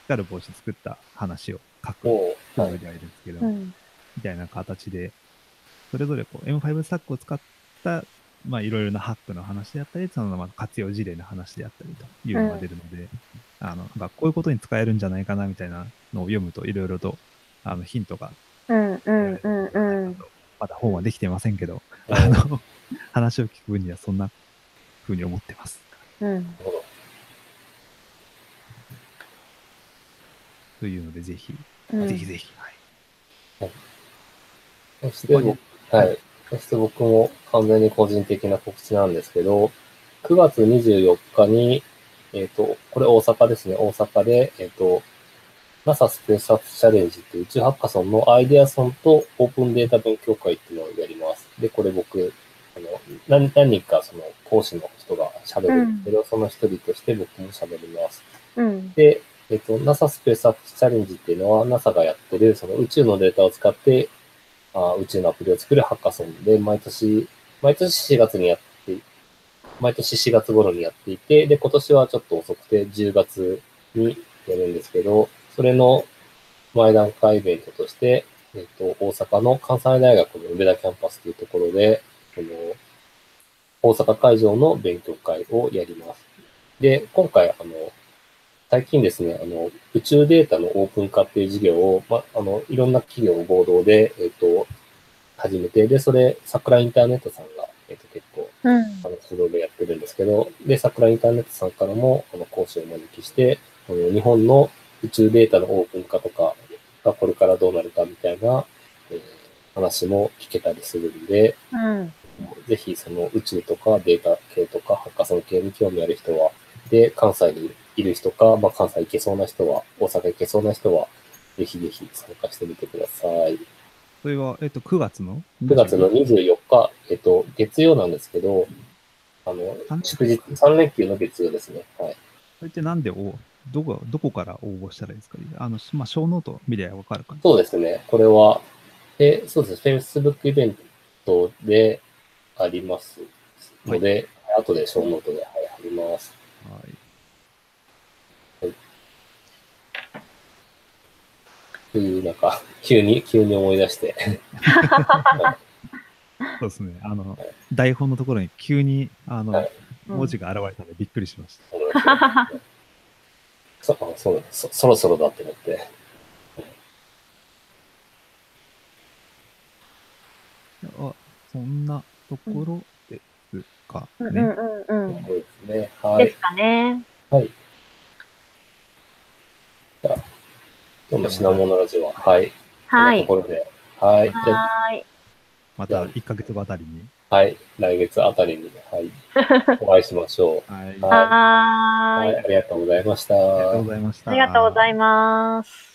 光る帽子作った話を書くつもりではいるんですけど、うんみたいな形で、それぞれこう M5 スタックを使った、まあ、いろいろなハックの話であったり、そのまあ活用事例の話であったりというのが出るので、あの、なんかこういうことに使えるんじゃないかなみたいなのを読むと、いろいろと、あの、ヒントがうんうんうんうん。まだ本はできてませんけど、うんあの、話を聞く分にはそんな風に思ってます。うんというので、ぜひ、うんぜひぜひ、はい。そして僕、はい。そして僕も完全に個人的な告知なんですけど、9月24日に、えっ、と、これ大阪ですね。大阪で、えっ、と、NASA スペースアップチャレンジっていう宇宙ハッカソンのアイデアソンとオープンデータ勉強会っていうのをやります。で、これ僕、あの、何何人かその講師の人が喋るんですけど、その一人として僕も喋ります。うんで、えっと、NASA スペースアップチャレンジっていうのは NASA がやってるその宇宙のデータを使ってあ宇宙のアプリを作るハッカソンで、毎年、毎年4月にやって、毎年4月頃にやっていて、で、今年はちょっと遅くて10月にやるんですけど、それの前段階イベントとして、えっと、大阪の関西大学の梅田キャンパスというところで、その、大阪会場の勉強会をやります。で、今回、あの、最近ですね、あの、宇宙データのオープン化っていう事業を、ま、あの、いろんな企業合同で、えっ、と、始めて、で、それ、桜インターネットさんが、えっ、と、結構、うんあの、主導でやってるんですけど、で、桜インターネットさんからも、あの、講師をお招きして、あの日本の宇宙データのオープン化とかがこれからどうなるかみたいな、えー話も聞けたりするんで、うんぜひその宇宙とかデータ系とかハッカソン系に興味ある人は、で、関西にいる人か、まあ、関西行けそうな人は、大阪行けそうな人は、ぜひぜひ参加してみてください。それは、えっと、9月の？9月の24日、えっと、月曜なんですけど、あの、祝日、3連休の月曜ですね。はい。それってなんでお、どこ、どこから応募したらいいですか？あの、まあ、小ノート見ればわかるかな。そうですね。これは、え、そうですね。Facebook イベントでありますので、後でショーノートで、はい、貼ります。はい。という、なんか、急に、急に思い出して。そうですね。あの、台本のところに急に、あの、はい文字が現れたのでびっくりしました。そそあそうそそろそろだって思って。あ、そんなところですかね。うんうんうんうん。そうですね。はいです。かね。はい。じゃあ、今日の品物ラジオは、はい。はい。ところで、はい。はーい。また1ヶ月後あたりに。はい。来月あたりに、はい。お会いしましょう。はい。は。い。ありがとうございました。ありがとうございました。ありがとうございます。